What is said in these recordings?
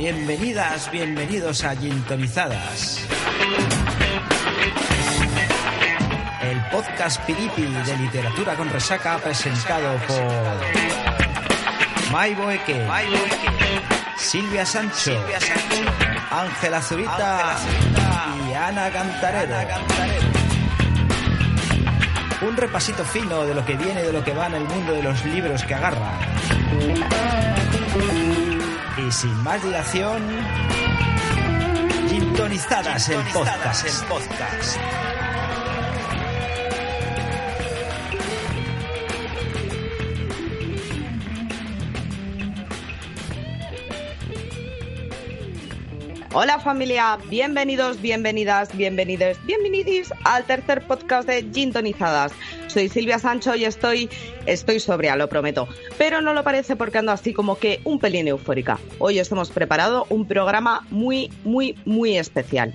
Bienvenidas, bienvenidos a Gintonizadas. El podcast piripi de literatura con resaca presentado por Mai Boeque, Silvia Sancho, Ángela Zurita y Ana Cantarero. Un repasito fino de lo que viene y de lo que va en el mundo de los libros que agarra. Y sin más dilación, Gintonizadas el podcast. El podcast. Hola familia, bienvenidos, bienvenidas, bienvenidos, bienvenidis al tercer podcast de Gintonizadas. Soy Silvia Sancho y estoy, estoy sobria, lo prometo. Pero no lo parece porque ando así como que un pelín eufórica. Hoy os hemos preparado un programa muy, muy, muy especial.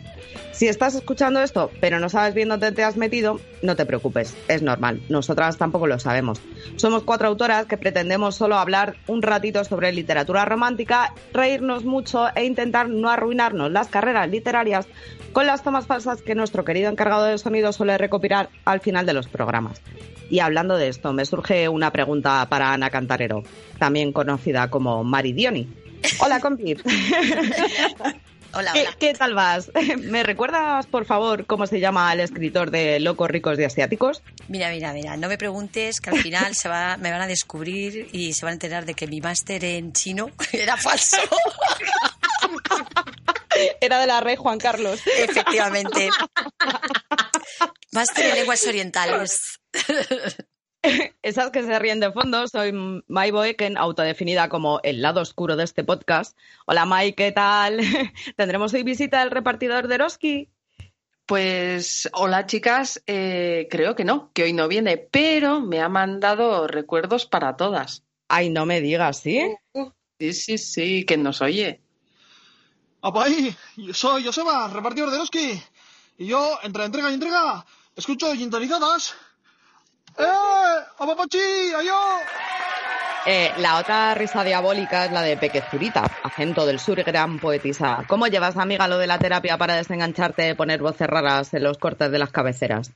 Si estás escuchando esto, pero no sabes bien dónde te has metido, no te preocupes, es normal, nosotras tampoco lo sabemos. Somos cuatro autoras que pretendemos solo hablar un ratito sobre literatura romántica, reírnos mucho e intentar no arruinarnos las carreras literarias con las tomas falsas que nuestro querido encargado de sonido suele recopilar al final de los programas. Y hablando de esto, me surge una pregunta para Ana Cantarero, también conocida como Maridioni. Hola, compi. Hola, ¿Qué, hola. qué tal vas? ¿Me recuerdas, por favor, cómo se llama el escritor de Locos Ricos de Asiáticos? Mira, mira, mira, no me preguntes que al final se va, me van a descubrir y se van a enterar de que mi máster en chino era falso. Era de la rey Juan Carlos. Efectivamente. Máster en lenguas orientales. Esas que se ríen de fondo, soy Mai Boeken, autodefinida como el lado oscuro de este podcast. Hola Mai, ¿qué tal? ¿Tendremos hoy visita del repartidor de Eroski? Pues hola chicas, eh, creo que no, que hoy no viene, pero me ha mandado recuerdos para todas. Ay, no me digas, ¿sí? Sí, sí, sí, que nos oye. ¡Apa ahí! Yo soy Joseba, repartidor de Eroski. Y yo, entre entrega y entrega, escucho gintonizadas. ¡Eh! ¡Apapachi! ¡Ayo! Eh, la otra risa diabólica es la de Pequezurita, acento del sur y gran poetisa. ¿Cómo llevas, amiga, lo de la terapia para desengancharte de poner voces raras en los cortes de las cabeceras?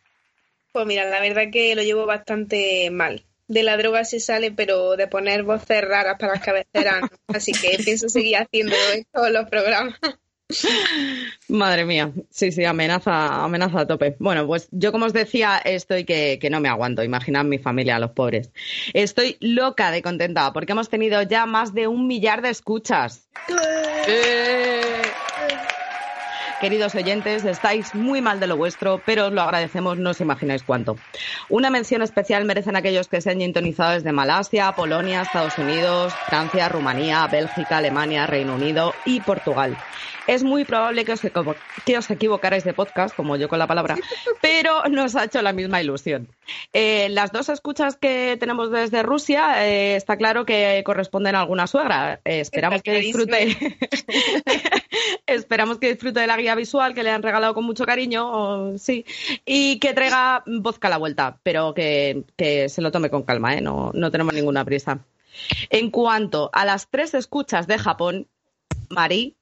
Pues mira, la verdad que lo llevo bastante mal. De la droga se sale, pero de poner voces raras para las cabeceras, no. así que pienso seguir haciendo en todos los programas. Madre mía, sí, sí, amenaza, amenaza a tope. Bueno, pues yo como os decía, estoy que, que no me aguanto, imaginad mi familia, los pobres. Estoy loca de contenta porque hemos tenido ya más de un millar de escuchas. ¡Eh! Queridos oyentes, estáis muy mal de lo vuestro, pero os lo agradecemos, no os imagináis cuánto. Una mención especial merecen aquellos que se han sintonizado desde Malasia, Polonia, Estados Unidos, Francia, Rumanía, Bélgica, Alemania, Reino Unido y Portugal. Es muy probable que os, que os equivocarais de podcast, como yo con la palabra, pero nos ha hecho la misma ilusión. Eh, las dos escuchas que tenemos desde Rusia, eh, está claro que corresponden a alguna suegra. Eh, esperamos que disfrute. Esperamos que disfrute de la guía visual que le han regalado con mucho cariño, sí, y que traiga vodka a la vuelta, pero que, que se lo tome con calma, ¿eh? no, no tenemos ninguna prisa. En cuanto a las tres escuchas de Japón, Mari,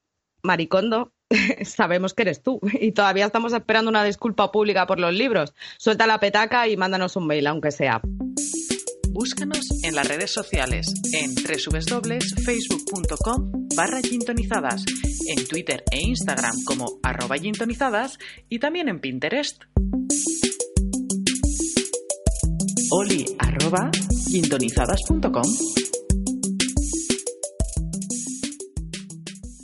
Maricondo, sabemos que eres tú y todavía estamos esperando una disculpa pública por los libros. Suelta la petaca y mándanos un mail, aunque sea. Búscanos en las redes sociales en www.facebook.com barra gintonizadas, en Twitter e Instagram como arroba gintonizadas y también en Pinterest.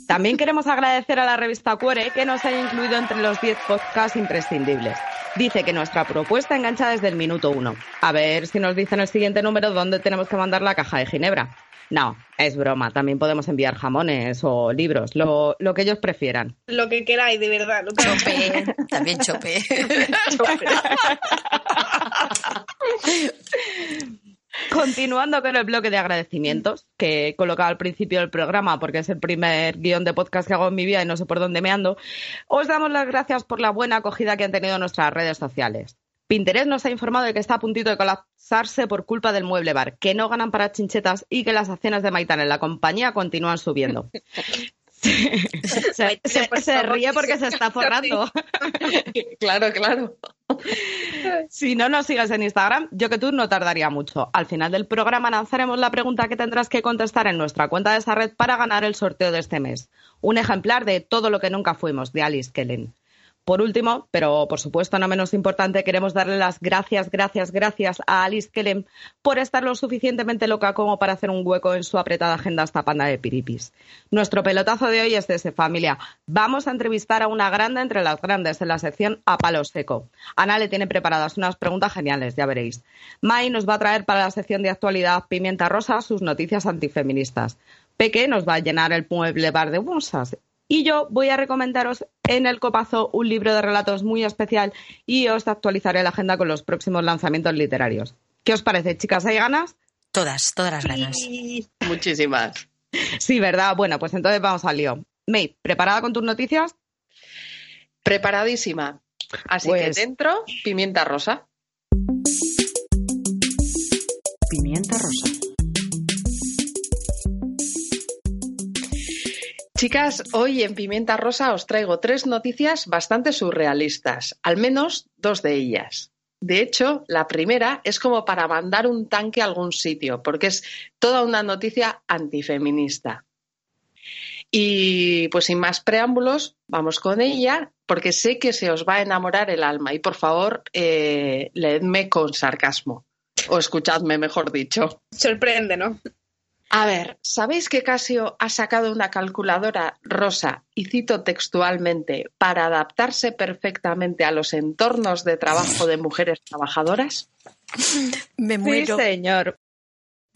También queremos agradecer a la revista Cuore que nos haya incluido entre los 10 podcasts imprescindibles. Dice que nuestra propuesta engancha desde el minuto uno. A ver si nos dicen el siguiente número dónde tenemos que mandar la caja de Ginebra. No, es broma. También podemos enviar jamones o libros, lo, lo que ellos prefieran. Lo que queráis, de verdad. Lo que... Chope, también chope. Continuando con el bloque de agradecimientos que he colocado al principio del programa porque es el primer guion de podcast que hago en mi vida y no sé por dónde me ando, os damos las gracias por la buena acogida que han tenido nuestras redes sociales. Pinterest nos ha informado de que está a puntito de colapsarse por culpa del mueble bar, que no ganan para chinchetas y que las acciones de Maitán en la compañía continúan subiendo. se, se- se ríe porque se está forrando. Claro, claro. Si no nos sigues en Instagram, yo que tú no tardaría mucho. Al final del programa lanzaremos la pregunta que tendrás que contestar en nuestra cuenta de esa red para ganar el sorteo de este mes. Un ejemplar de Todo lo que nunca fuimos, de Alice Kellen. Por último, pero por supuesto no menos importante, queremos darle las gracias, gracias, gracias a Alice Kellen por estar lo suficientemente loca como para hacer un hueco en su apretada agenda a esta panda de piripis. Nuestro pelotazo de hoy es de ese familia. Vamos a entrevistar a una grande entre las grandes en la sección A Palo Seco. Ana le tiene preparadas unas preguntas geniales, ya veréis. Mai nos va a traer para la sección de actualidad Pimienta Rosa sus noticias antifeministas. Peque nos va a llenar el mueble bar de bolsas. Y yo voy a recomendaros en el copazo un libro de relatos muy especial y os actualizaré la agenda con los próximos lanzamientos literarios. ¿Qué os parece, chicas? ¿Hay ganas? Todas, todas las ganas. Muchísimas. Sí, ¿verdad? Bueno, pues entonces vamos al lío. May, ¿preparada con tus noticias? Preparadísima. Así Pues- que dentro, pimienta rosa. Pimienta rosa. Chicas, hoy en Pimienta Rosa os traigo tres noticias bastante surrealistas, al menos dos de ellas. De hecho, la primera es como para mandar un tanque a algún sitio, porque es toda una noticia antifeminista. Y pues sin más preámbulos, vamos con ella, porque sé que se os va a enamorar el alma. Y por favor, eh, leedme con sarcasmo, o escuchadme, mejor dicho. Sorprende, ¿no? A ver, ¿sabéis que Casio ha sacado una calculadora rosa, y cito textualmente, para adaptarse perfectamente a los entornos de trabajo de mujeres trabajadoras? Me Sí, muero. señor.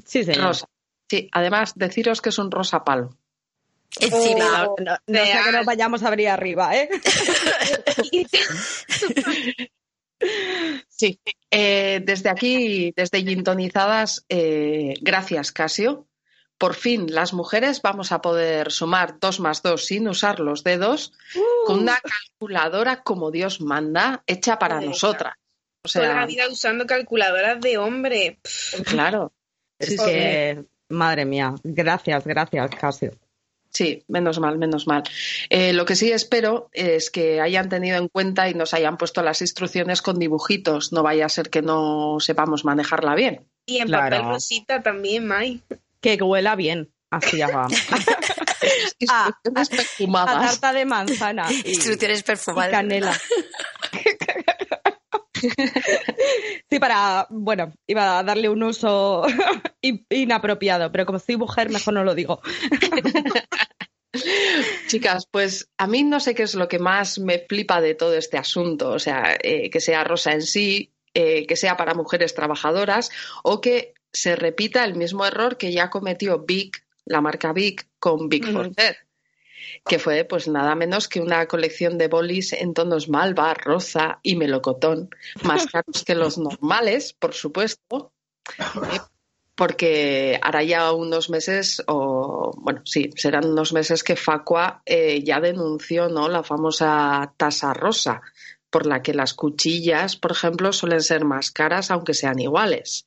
Sí, señor. Rosa. Sí, además, deciros que es un rosa palo. Encima. No, no- no sé que nos vayamos a abrir arriba, ¿eh? Sí. Eh, desde aquí, desde Gintonizadas, eh, gracias, Casio. Por fin, las mujeres vamos a poder sumar dos más dos sin usar los dedos con una calculadora como Dios manda, hecha para nosotras. O Toda la vida usando calculadoras de hombre. Claro. Es Sí, sí. que, madre mía, gracias, gracias, Casio. Sí, menos mal, menos mal. Eh, lo que sí espero es que hayan tenido en cuenta y nos hayan puesto las instrucciones con dibujitos. No vaya a ser que no sepamos manejarla bien. Y en Claro. papel rosita también, Mai. Que huela bien. Así. Ah, Instrucciones A perfumadas. tarta de manzana. y- Instrucciones y perfumadas. canela. Sí, para, bueno, iba a darle un uso in- inapropiado, pero como soy mujer, mejor no lo digo. Chicas, pues a mí no sé qué es lo que más me flipa de todo este asunto. O sea, eh, que sea rosa en sí, eh, que sea para mujeres trabajadoras o que se repita el mismo error que ya cometió Vic, la marca Vic, con Vic Ujú. Dead, que fue pues nada menos que una colección de bolis en tonos malva, rosa y melocotón, más caros que los normales, por supuesto. eh, porque hará ya unos meses, o bueno, sí, serán unos meses que Facua eh, ya denunció ¿no? la famosa tasa rosa, por la que las cuchillas, por ejemplo, suelen ser más caras, aunque sean iguales.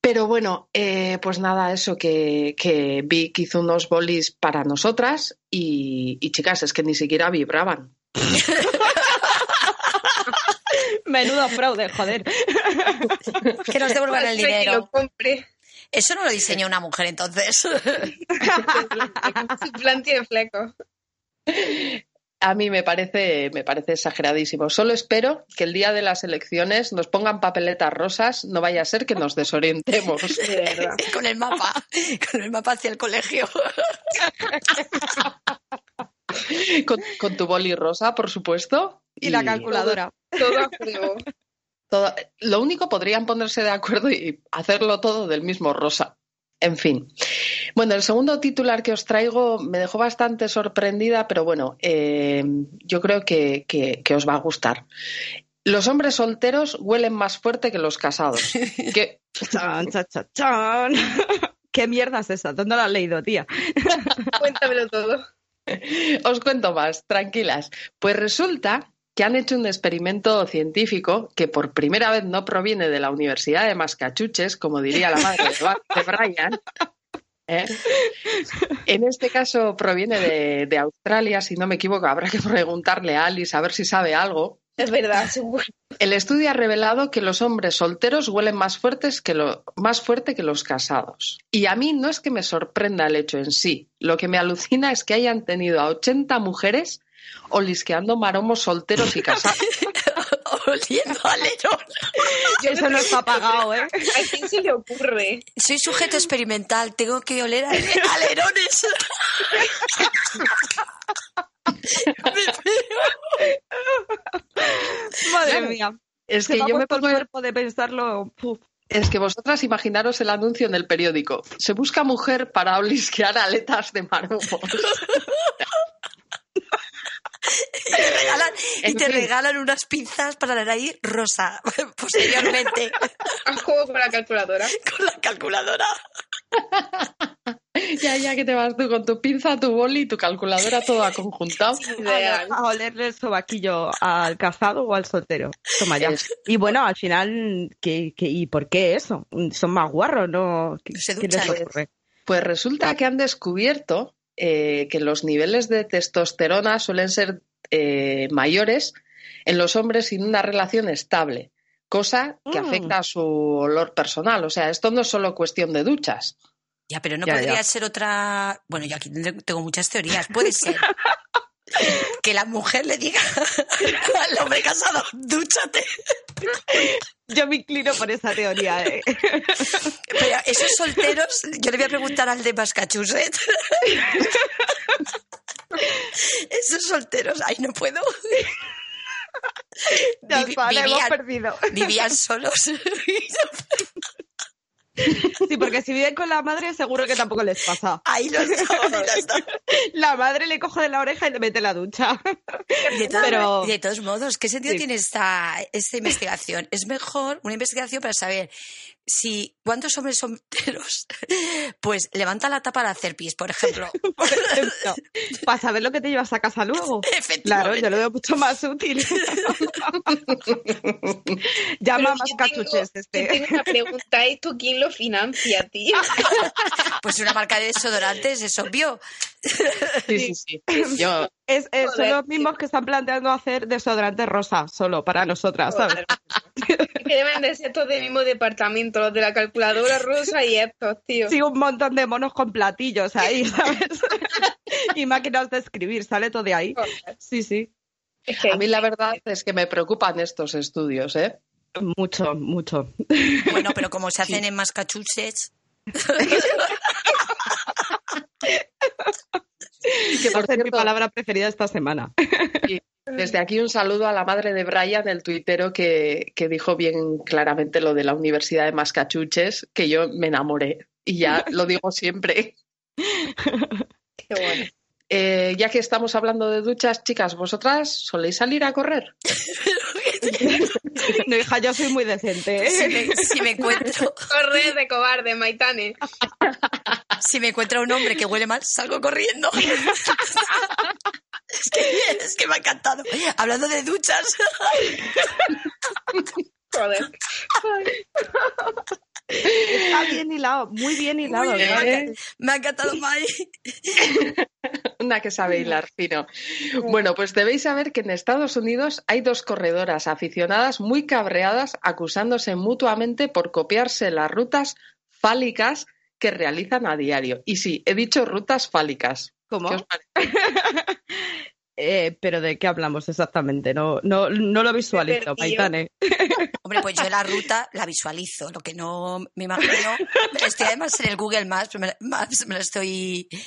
Pero bueno, eh, pues nada, eso que, que Vic hizo unos bolis para nosotras y, y chicas, es que ni siquiera vibraban. Menudo fraude, joder. Que nos devuelvan el que dinero. lo compre. Eso no lo diseñó una mujer entonces. Su plan tiene flecos. A mí me parece, me parece exageradísimo. Solo espero que el día de las elecciones nos pongan papeletas rosas, no vaya a ser que nos desorientemos. De con el mapa. Con el mapa hacia el colegio. Con, con tu boli rosa, por supuesto. Y la calculadora. Todo a juego. todo- lo único podrían ponerse de acuerdo y hacerlo todo del mismo rosa. En fin. Bueno, el segundo titular que os traigo me dejó bastante sorprendida, pero bueno, eh, yo creo que, que- que os va a gustar. Los hombres solteros huelen más fuerte que los casados. Que, chan, chan, chan. ¿Qué mierda es esa? ¿Dónde la has leído, tía? Cuéntamelo todo. Os cuento más, tranquilas. Pues resulta que han hecho un experimento científico que por primera vez no proviene de la Universidad de Mascachuches, como diría la madre de Brian. ¿eh? En este caso proviene de, de Australia, si no me equivoco. Habrá que preguntarle a Alice a ver si sabe algo. Es verdad, seguro. El estudio ha revelado que los hombres solteros huelen más fuertes que lo, más fuerte que los casados. Y a mí no es que me sorprenda el hecho en sí. Lo que me alucina es que hayan tenido a 80 mujeres olisqueando maromos solteros y casados. Oliendo alerón. Eso no está pagado, ¿eh? ¿A quién se le ocurre? Soy sujeto experimental, tengo que oler ale- alerones. Madre mía. Es que yo me puesto el pongo cuerpo de pensarlo. puf. Es que vosotras imaginaros el anuncio en el periódico. Se busca mujer para olisquear aletas de maromos. Y te regalan, y En te fin. regalan unas pinzas para la nariz rosa, posteriormente, A juego con la calculadora. con la calculadora. ya, ya que te vas tú con tu pinza, tu boli y tu calculadora todo conjuntado. Ideal. A olerle el sobaquillo al casado o al soltero. Toma ya. Y bueno, al final, ¿qué, qué, y por qué eso? Son más guarros, ¿no? ¿Qué, Se qué les ocurre? Pues resulta que han descubierto eh, que los niveles de testosterona suelen ser eh, mayores en los hombres sin una relación estable, cosa que Mm. afecta a su olor personal. O sea, esto no es solo cuestión de duchas. Ya, pero no Ya, podría ya. ser otra. Bueno, yo aquí tengo muchas teorías. Puede ser que la mujer le diga al hombre casado, dúchate. Yo me inclino por esa teoría. ¿eh? Pero esos solteros, yo le voy a preguntar al de Massachusetts. Esos solteros, ay, no puedo. Vivi- vivían, perdido. vivían solos. Sí, porque si viven con la madre seguro que tampoco les pasa. Ahí lo está. La madre le coge de la oreja y le mete la ducha. De, Pero- de todos modos, ¿qué sentido Sí. tiene esta, esta investigación? Es mejor una investigación para saber si cuántos hombres solteros, pues levanta la tapa para hacer pis, por ejemplo. No, para saber lo que te llevas a casa luego. Claro, yo lo veo mucho más útil. Llama más cachuches tengo- este. tengo una pregunta, ¿esto quién lo financia, tío? Pues una marca de desodorantes, es obvio. Sí, sí, sí. Yo, Es, es- son los mismos que están planteando hacer desodorante rosa solo para nosotras, ¿sabes? que deben de ser todos del mismo departamento, los de la calculadora rosa y estos, tío. Sí, un montón de monos con platillos ahí, ¿sabes? y máquinas de escribir, sale todo de ahí. Sí, sí. a mí la verdad es que me preocupan estos estudios, ¿eh? Mucho, mucho. Bueno, pero como se hacen en Massachusetts, Que va a ser mi palabra preferida esta semana. Desde aquí un saludo a la madre de Brian, el tuitero, que, que dijo bien claramente lo de la Universidad de Mascachuches, que yo me enamoré. Y ya lo digo siempre. qué bueno. Eh, ya que estamos hablando de duchas, chicas, ¿vosotras soléis salir a correr? No, hija, yo soy muy decente, si ¿eh? me, si me encuentro, Corre de cobarde, Maitane. Si me encuentro un hombre que huele mal, salgo corriendo. Es que, es que me ha encantado. Hablando de duchas, Joder. Está bien hilado, muy bien hilado. Muy me ha encantado Mai. Una que sabe hilar fino. Bueno, pues debéis saber que en Estados Unidos hay dos corredoras aficionadas muy cabreadas acusándose mutuamente por copiarse las rutas fálicas que realizan a diario. Y sí, he dicho rutas fálicas. ¿Cómo? ¿Qué os parece? Eh, pero ¿de qué hablamos exactamente? No, no, no lo visualizo. Maitane. Hombre, pues yo la ruta la visualizo, lo que no me imagino. Estoy además en el Google Maps, me, Maps, me lo estoy Una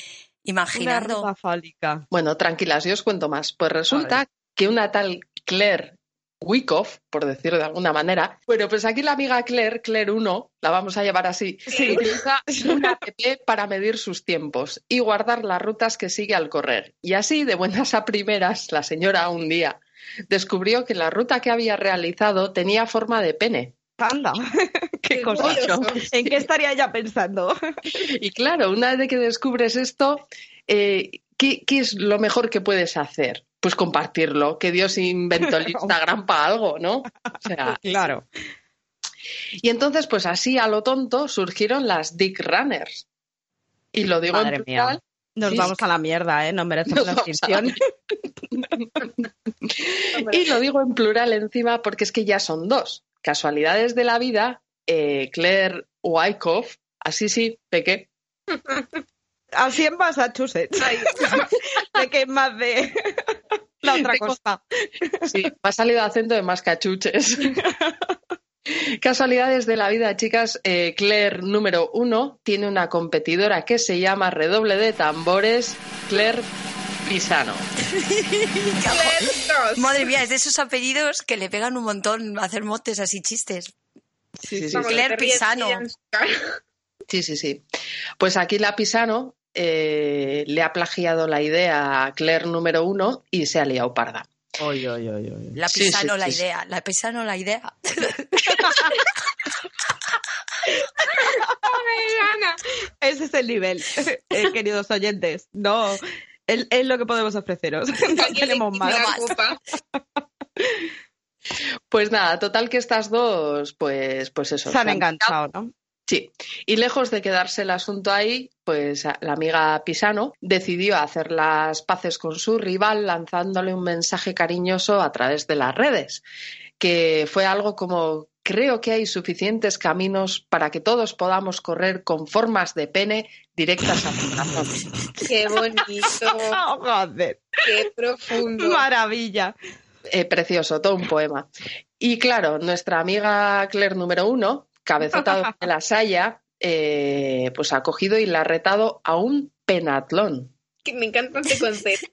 imaginando. ruta fálica. Bueno, tranquilas, yo os cuento más. Pues resulta que una tal Claire Wyckoff, por decirlo de alguna manera. Bueno, pues aquí la amiga Claire, Claire 1, la vamos a llevar así, utiliza una app para medir sus tiempos y guardar las rutas que sigue al correr. Y así, de buenas a primeras, la señora un día descubrió que la ruta que había realizado tenía forma de pene. Anda, qué cosa. ¿En qué estaría ella pensando? Y claro, una vez que descubres esto, eh, ¿qué, ¿qué es lo mejor que puedes hacer? Pues compartirlo, que Dios inventó el Instagram para algo, ¿no? O sea, Claro. y entonces, pues así a lo tonto surgieron las Dick Runners. Y lo digo Madre en mía. plural. Nos Sí, vamos a la mierda, ¿eh? No merecemos la extinción. Y lo digo en plural encima porque es que ya son dos. Casualidades de la vida, eh, Claire Wyckoff, así sí, pequé. Así en Massachusetts. que es más de la otra costa. Sí, me ha salido acento de mascachuches. Casualidades de la vida, chicas. Eh, Claire número uno tiene una competidora que se llama Redoble de Tambores, Claire Pisano. Madre mía, es de esos apellidos que le pegan un montón hacer motes así chistes. Sí, sí, sí. Claire Pisano. Sí, sí, sí. Pues aquí la Pisano eh, le ha plagiado la idea a Claire número uno y se ha liado parda. Oy, oy, oy, oy. La pisano sí, la sí, sí. idea, la pisano la idea. Ana, Ese es el nivel, eh, queridos oyentes. No, es, lo que podemos ofreceros. No tenemos más. Pues nada, total que estas dos, pues, pues eso. Se han se han enganchado, ¿no? Sí, y lejos de quedarse el asunto ahí, pues a- la amiga Pisano decidió hacer las paces con su rival lanzándole un mensaje cariñoso a través de las redes, que fue algo como creo que hay suficientes caminos para que todos podamos correr con formas de pene directas al corazón. Qué bonito, Oh, joder, qué profundo. maravilla. Eh, precioso, todo un poema. Y claro, nuestra amiga Claire número uno, cabezota de la Saya, eh, pues ha cogido y la ha retado a un penatlón. Que Me encanta este concepto.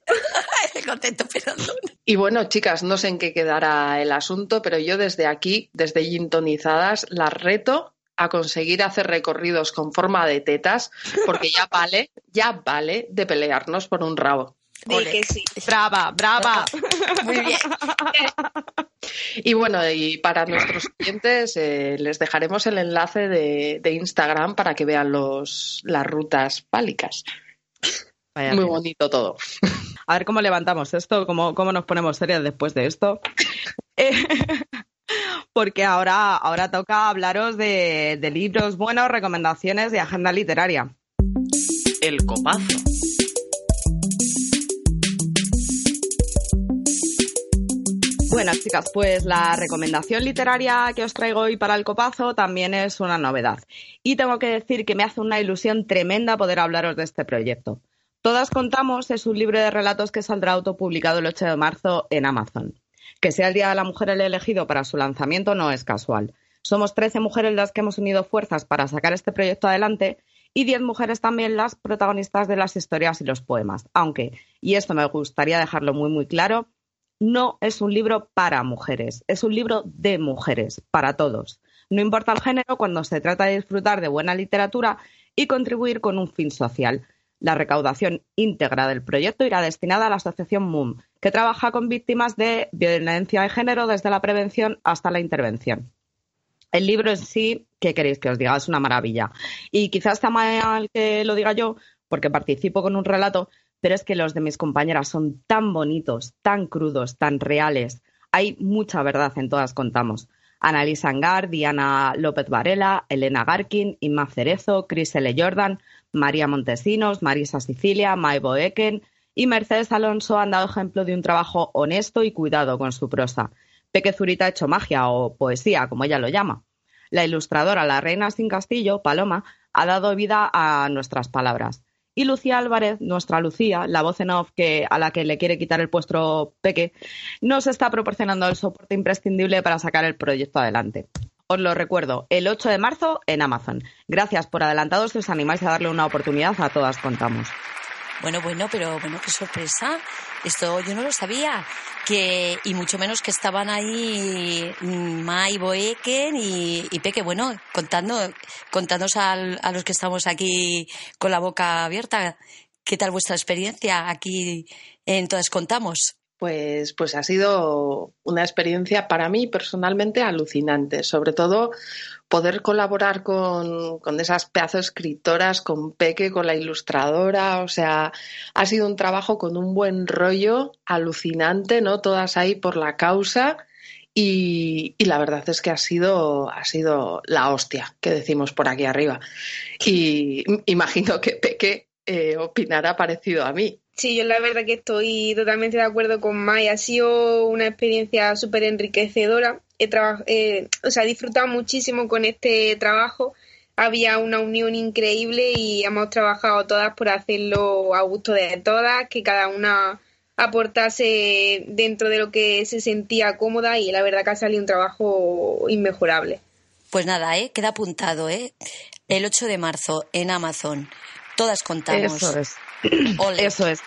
Contento, pero no. Y bueno, chicas, no sé en qué quedará el asunto, pero yo desde aquí, desde Gintonizadas, las reto a conseguir hacer recorridos con forma de tetas, porque ya vale, ya vale de pelearnos por un rabo. Di Ole. que sí. Brava, brava. Muy bien. Y bueno, y para nuestros clientes eh, les dejaremos el enlace de, de Instagram para que vean los, las rutas pálicas. Vaya Muy bonito todo. A ver cómo levantamos esto, cómo, cómo nos ponemos serias después de esto. Eh, Porque ahora, ahora toca hablaros de, de libros buenos, recomendaciones de agenda literaria. El copazo. Bueno, chicas, pues la recomendación literaria que os traigo hoy para el copazo también es una novedad. Y tengo que decir que me hace una ilusión tremenda poder hablaros de este proyecto. Todas contamos es un libro de relatos que saldrá autopublicado el 8 de marzo en Amazon. Que sea el Día de la Mujer el elegido para su lanzamiento no es casual. Somos 13 mujeres las que hemos unido fuerzas para sacar este proyecto adelante y 10 mujeres también las protagonistas de las historias y los poemas. Aunque, y esto me gustaría dejarlo muy muy claro, no es un libro para mujeres, es un libro de mujeres, para todos. No importa el género cuando se trata de disfrutar de buena literatura y contribuir con un fin social. La recaudación íntegra del proyecto irá destinada a la asociación MUM, que trabaja con víctimas de violencia de género desde la prevención hasta la intervención. El libro en sí, ¿qué queréis que os diga? Es una maravilla. Y quizás está mal que lo diga yo, porque participo con un relato, pero es que los de mis compañeras son tan bonitos, tan crudos, tan reales. Hay mucha verdad en todas contamos. Annalisa Angar, Diana López Varela, Elena Garkin, Inma Cerezo, Chris L. Jordan, María Montesinos, Marisa Sicilia, Maibo Eken y Mercedes Alonso han dado ejemplo de un trabajo honesto y cuidado con su prosa. Peque Zurita ha hecho magia o poesía, como ella lo llama. La ilustradora La Reina Sin Castillo, Paloma, ha dado vida a nuestras palabras. Y Lucía Álvarez, nuestra Lucía, la voz en off que, a la que le quiere quitar el puesto Peque, nos está proporcionando el soporte imprescindible para sacar el proyecto adelante. Os lo recuerdo, el 8 de marzo en Amazon. Gracias por adelantado si os animáis a darle una oportunidad a todas contamos. Bueno, bueno, pero bueno, qué sorpresa. Esto yo no lo sabía. Que, y mucho menos que estaban ahí Mai Boeken y, y Peque. Bueno, contando, contándonos a los que estamos aquí con la boca abierta. ¿Qué tal vuestra experiencia aquí en Todas Contamos? Pues, pues ha sido una experiencia para mí personalmente alucinante, sobre todo poder colaborar con, con esas pedazos escritoras, con Peque, con la ilustradora, o sea, ha sido un trabajo con un buen rollo, alucinante, ¿no? Todas ahí por la causa. Y, y, la verdad es que ha sido, ha sido la hostia que decimos por aquí arriba. Y imagino que Peque eh, opinará parecido a mí. Sí, yo la verdad que estoy totalmente de acuerdo con Mai. Ha sido una experiencia súper enriquecedora. He, eh, o sea, he disfrutado muchísimo con este trabajo. Había una unión increíble y hemos trabajado todas por hacerlo a gusto de todas, que cada una aportase dentro de lo que se sentía cómoda y la verdad que ha salido un trabajo inmejorable. Pues nada, ¿eh? queda apuntado, ¿eh? El 8 de marzo en Amazon. Todas contamos. Eso es. Eso es.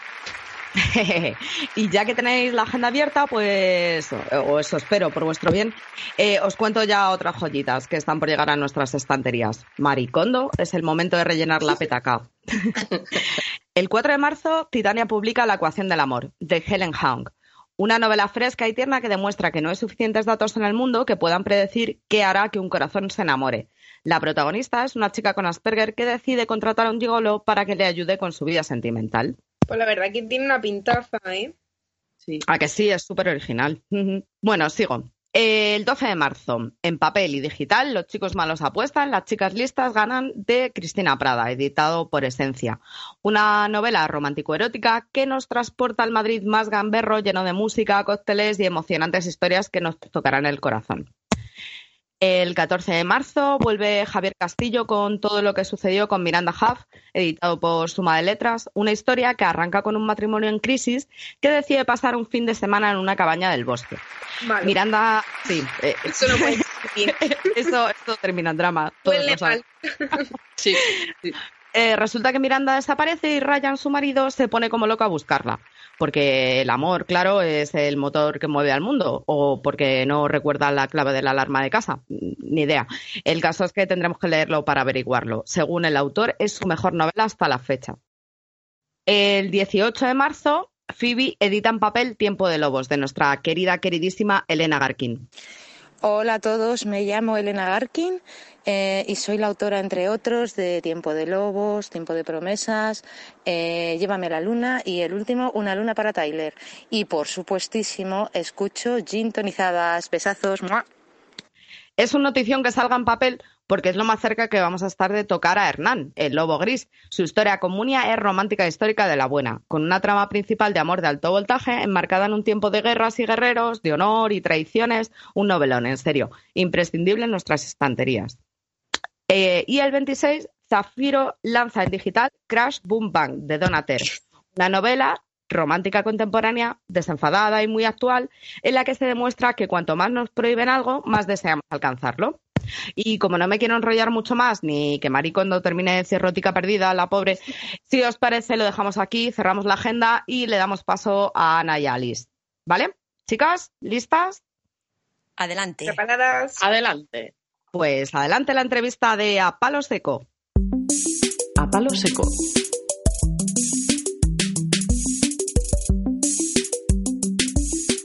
y ya que tenéis la agenda abierta, pues, o eso espero por vuestro bien, eh, os cuento ya otras joyitas que están por llegar a nuestras estanterías. Maricondo, es el momento de rellenar la petaca. el 4 de marzo, Titania publica La ecuación del amor, de Helen Hong. Una novela fresca y tierna que demuestra que no hay suficientes datos en el mundo que puedan predecir qué hará que un corazón se enamore. La protagonista es una chica con Asperger que decide contratar a un gigolo para que le ayude con su vida sentimental. Pues la verdad que tiene una pintaza, ¿eh? Sí. A que sí, es súper original. bueno, sigo. El 12 de marzo, en papel y digital, Los chicos malos apuestan, las chicas listas ganan de Cristina Prada, editado por Esencia. Una novela romántico-erótica que nos transporta al Madrid más gamberro, lleno de música, cócteles y emocionantes historias que nos tocarán el corazón. El 14 de marzo vuelve Javier Castillo con todo lo que sucedió con Miranda Huff, editado por Suma de Letras, una historia que arranca con un matrimonio en crisis que decide pasar un fin de semana en una cabaña del bosque. Miranda, sí, eh, eso no puede eso, termina en drama. mal. sí. Eh, resulta que Miranda desaparece y Ryan, su marido, se pone como loco a buscarla porque el amor, claro, es el motor que mueve al mundo, o porque no recuerda la clave de la alarma de casa, ni idea. El caso es que tendremos que leerlo para averiguarlo. Según el autor, es su mejor novela hasta la fecha. El 18 de marzo, Phoebe edita en papel Tiempo de Lobos, de nuestra querida, queridísima Elena Garkin. Hola a todos, me llamo Elena Garkin eh, y soy la autora, entre otros, de Tiempo de Lobos, Tiempo de Promesas, eh, Llévame la Luna y el último, Una Luna para Tyler. Y por supuestísimo, escucho Gintonizadas. Besazos. Es una notición que salga en papel porque es lo más cerca que vamos a estar de tocar a Hernán, el lobo gris. Su historia comunia es romántica e histórica de la buena, con una trama principal de amor de alto voltaje, enmarcada en un tiempo de guerras y guerreros, de honor y traiciones, un novelón, en serio, imprescindible en nuestras estanterías. Eh, y el 26, Zafiro lanza en digital Crash Boom Bang, de Donater, una novela romántica contemporánea, desenfadada y muy actual, en la que se demuestra que cuanto más nos prohíben algo, más deseamos alcanzarlo. Y como no me quiero enrollar mucho más, ni que Maricondo termine de cirrótica perdida, la pobre, si os parece, lo dejamos aquí, cerramos la agenda y le damos paso a Ana y Alice. ¿Vale? Chicas, ¿listas? Adelante. ¿Preparadas? Adelante. Pues adelante la entrevista de A Palo Seco. A Palo Seco.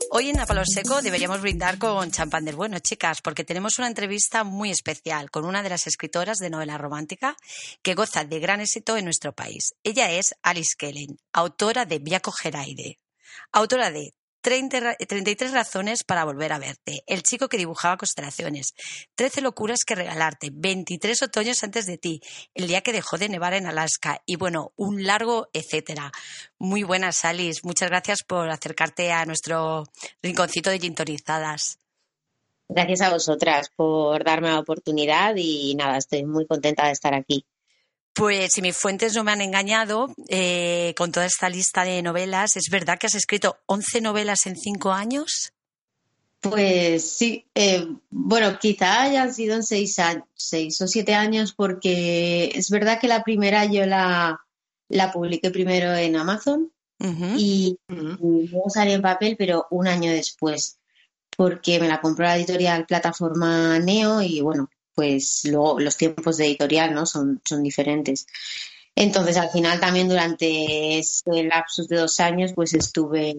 Hoy en Apalo Seco deberíamos brindar con champán del bueno, chicas, porque tenemos una entrevista muy especial con una de las escritoras de novela romántica que goza de gran éxito en nuestro país. Ella es Alice Kellen, autora de Viaco Geraide, autora de 33 razones para volver a verte. El chico que dibujaba constelaciones. 13 locuras que regalarte. 23 otoños antes de ti. El día que dejó de nevar en Alaska. Y bueno, un largo etcétera. Muy buenas, Alice. Muchas gracias por acercarte a nuestro rinconcito de gintonizadas. Gracias a vosotras por darme la oportunidad y nada, estoy muy contenta de estar aquí. Pues si mis fuentes no me han engañado, eh, con toda esta lista de novelas, ¿es verdad que has escrito 11 novelas en 5 años? Pues sí, eh, bueno, quizá hayan sido en 6 seis o 7 años porque es verdad que la primera yo la, la publiqué primero en Amazon y, luego salió en papel, pero un año después, porque me la compró la editorial plataforma Neo y bueno, pues luego los tiempos de editorial no son, son diferentes. Entonces, al final también durante ese lapsus de dos años, pues estuve,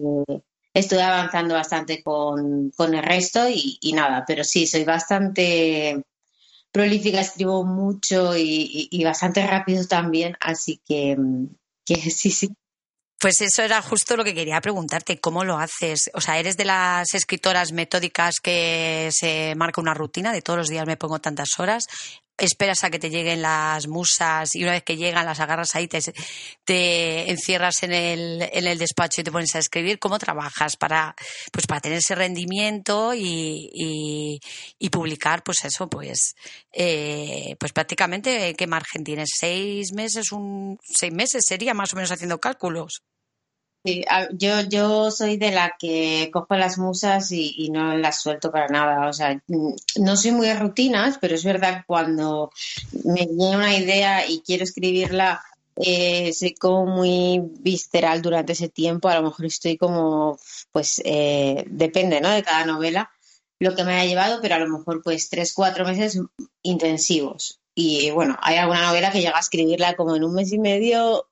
estuve avanzando bastante con, el resto y, nada, pero sí, soy bastante prolífica, escribo mucho y, y bastante rápido también, así que, que sí, sí, pues eso era justo lo que quería preguntarte, ¿cómo lo haces? O sea, ¿eres de las escritoras metódicas que se marca una rutina de todos los días me pongo tantas horas? Esperas a que te lleguen las musas y una vez que llegan las agarras ahí, te, encierras en el, en el despacho y te pones a escribir. ¿Cómo trabajas para, pues para tener ese rendimiento y, y, publicar, pues eso, pues, eh, pues prácticamente, ¿qué margen tienes? ¿Seis meses? Un, ¿Seis meses sería más o menos haciendo cálculos? Sí, yo, yo soy de la que cojo las musas y, no las suelto para nada. O sea, mm, no soy muy de rutinas, pero es verdad cuando me viene una idea y quiero escribirla, eh, soy como muy visceral durante ese tiempo. A lo mejor estoy como, pues, eh, depende, ¿no? De cada novela lo que me haya llevado, pero a lo mejor pues tres, cuatro meses intensivos. Y bueno, hay alguna novela que llega a escribirla como en un mes y medio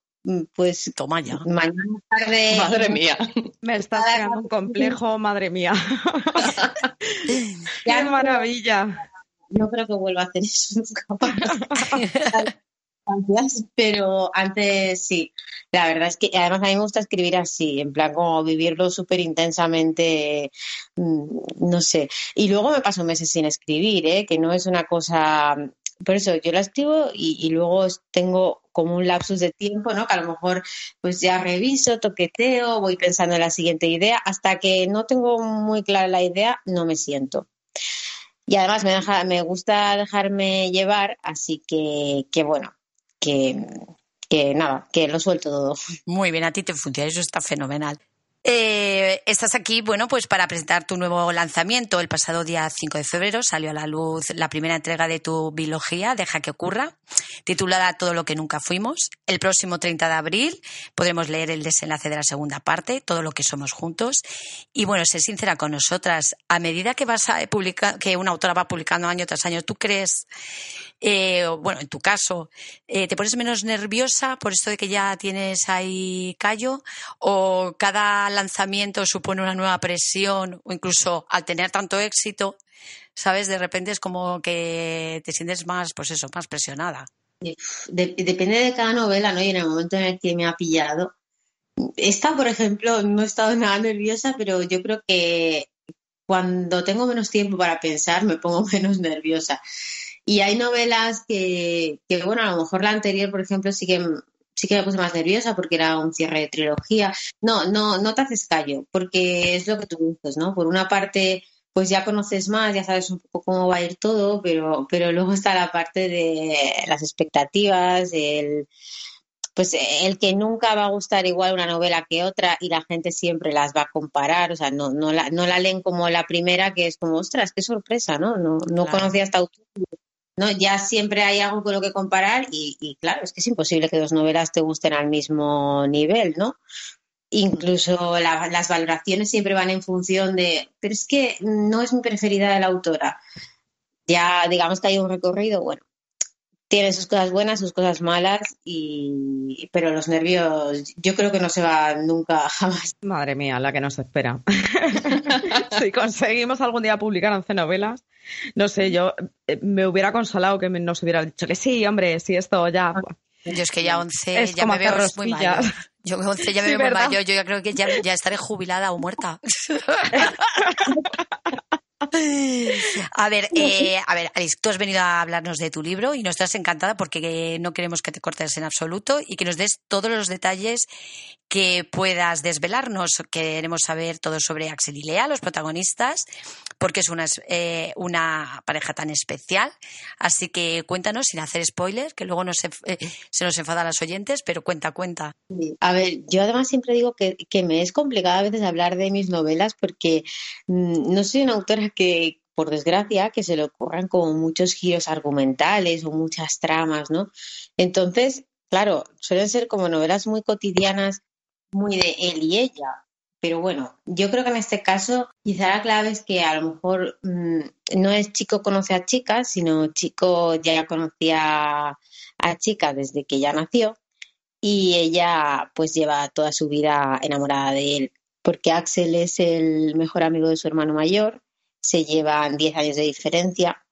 pues toma ya. Mañana tarde. Madre mía. Me estás creando un complejo, madre mía. Qué maravilla. No creo que vuelva a hacer eso nunca. pero antes sí. La verdad es que además a mí me gusta escribir así, en plan como vivirlo súper intensamente, mm, no sé. Y luego me paso meses sin escribir, ¿eh? que no es una cosa por eso yo la escribo y, luego tengo como un lapsus de tiempo, ¿no? Que a lo mejor pues ya reviso, toqueteo, voy pensando en la siguiente idea, hasta que no tengo muy clara la idea, no me siento. Y además me, gusta dejarme llevar, así que, que bueno, que, que nada, que lo suelto todo. Muy bien, a ti te funciona, eso está fenomenal. Eh, estás aquí, bueno, pues para presentar tu nuevo lanzamiento. El pasado día 5 de febrero salió a la luz la primera entrega de tu biología, Deja que ocurra, titulada Todo lo que nunca fuimos. El próximo 30 de abril podremos leer el desenlace de la segunda parte, Todo lo que somos juntos. Y bueno, sé sincera con nosotras, a medida que vas a publicar, que una autora va publicando año tras año, ¿tú crees eh, bueno, en tu caso, eh, ¿te pones menos nerviosa por esto de que ya tienes ahí callo? ¿O cada lanzamiento supone una nueva presión? O incluso al tener tanto éxito, ¿sabes? De repente es como que te sientes más, pues eso, más presionada. depende de cada novela, ¿no? Y en el momento en el que me ha pillado. Esta, por ejemplo, no he estado nada nerviosa, pero yo creo que cuando tengo menos tiempo para pensar me pongo menos nerviosa. Y hay novelas que, que, bueno, a lo mejor la anterior, por ejemplo, sí que, sí que me puse más nerviosa porque era un cierre de trilogía. No, no, no te haces callo, porque es lo que tú dices, ¿no? Por una parte, pues ya conoces más, ya sabes un poco cómo va a ir todo, pero, pero luego está la parte de las expectativas, el pues el que nunca va a gustar igual una novela que otra y la gente siempre las va a comparar, o sea, no, no, la, no la leen como la primera, que es como, ostras, qué sorpresa, ¿no? No, no conocía esta ¿no? Ya siempre hay algo con lo que comparar y, claro, es que es imposible que dos novelas te gusten al mismo nivel, ¿no? Incluso las valoraciones siempre van en función de, pero es que no es mi preferida de la autora. Ya digamos que hay un recorrido, bueno, tiene sus cosas buenas, sus cosas malas, y pero los nervios yo creo que no se van nunca jamás. Madre mía, la que nos espera. si conseguimos algún día publicar 11 novelas, no sé, yo eh, me hubiera consolado que nos hubiera dicho que sí, hombre, sí, esto ya. Yo es que ya 11 ya me veo muy mayor. Yo 11 ya me veo muy mayor. Yo ya creo que ya, ya estaré jubilada o muerta. A ver, eh, a ver, Alice, tú has venido a hablarnos de tu libro y nos estás encantada porque no queremos que te cortes en absoluto y que nos des todos los detalles que puedas desvelarnos. Queremos saber todo sobre Axel y Lea, los protagonistas, porque es una, eh, una pareja tan especial. Así que cuéntanos, sin hacer spoiler, que luego no se, eh, se nos enfadan los oyentes, pero cuenta, cuenta. A ver, yo además siempre digo que, que me es complicado a veces hablar de mis novelas porque mm, no soy una autora que, por desgracia, que se le ocurran como muchos giros argumentales o muchas tramas, ¿no? Entonces, claro, suelen ser como novelas muy cotidianas, muy de él y ella. Pero bueno, yo creo que en este caso quizá la clave es que a lo mejor mm, no es chico conoce a chica, sino chico ya conocía a chica desde que ya nació y ella pues lleva toda su vida enamorada de él, porque Axel es el mejor amigo de su hermano mayor, se llevan 10 años de diferencia.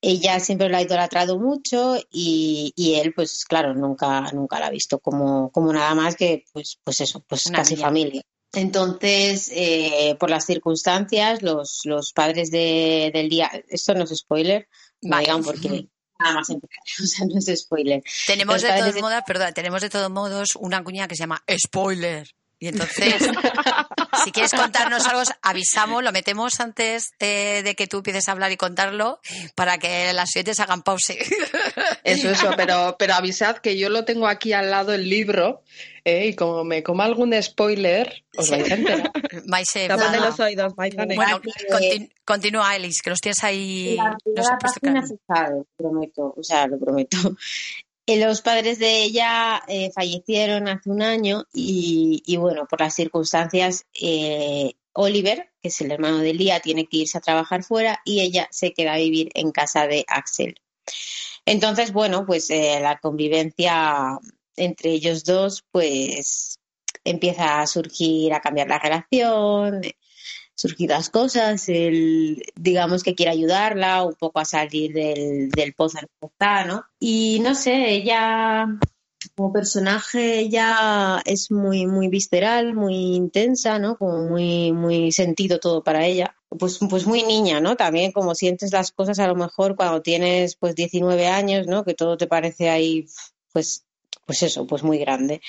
Ella siempre lo ha idolatrado mucho y, y él, pues claro, nunca, nunca la ha visto como, como nada más que, pues, pues eso, pues casi familia. Entonces, eh, por las circunstancias, los, los padres de, del día, esto no es spoiler, no digan porque nada más empezar, o sea, no es spoiler. Tenemos Los de todos modos, perdón, tenemos de todos modos una cuña que se llama spoiler. Y entonces, si quieres contarnos algo, avisamos, lo metemos antes eh, de que tú empieces a hablar y contarlo para que las siguientes hagan pause. Eso, eso, pero, pero avisad que yo lo tengo aquí al lado el libro ¿eh? y como me coma algún spoiler, os vais a enterar. Los oídos, bueno, conti- continúa, Elis, que los tienes ahí. La los puesto página se sabe, prometo, o sea, lo prometo. Eh, Los padres de ella eh, fallecieron hace un año y, bueno, por las circunstancias, eh, Oliver, que es el hermano de Lía, tiene que irse a trabajar fuera y ella se queda a vivir en casa de Axel. Entonces, bueno, pues la convivencia entre ellos dos, pues empieza a surgir, a cambiar la relación, surgir las cosas, él digamos que quiere ayudarla un poco a salir del, del pozo en el ¿no? Y no sé, ella como personaje ella es muy, muy visceral, muy intensa, ¿no? Como muy, muy sentido todo para ella. Pues, pues muy niña, ¿no? También como sientes las cosas a lo mejor cuando tienes pues 19 años, ¿no? Que todo te parece ahí, pues, pues eso, pues muy grande.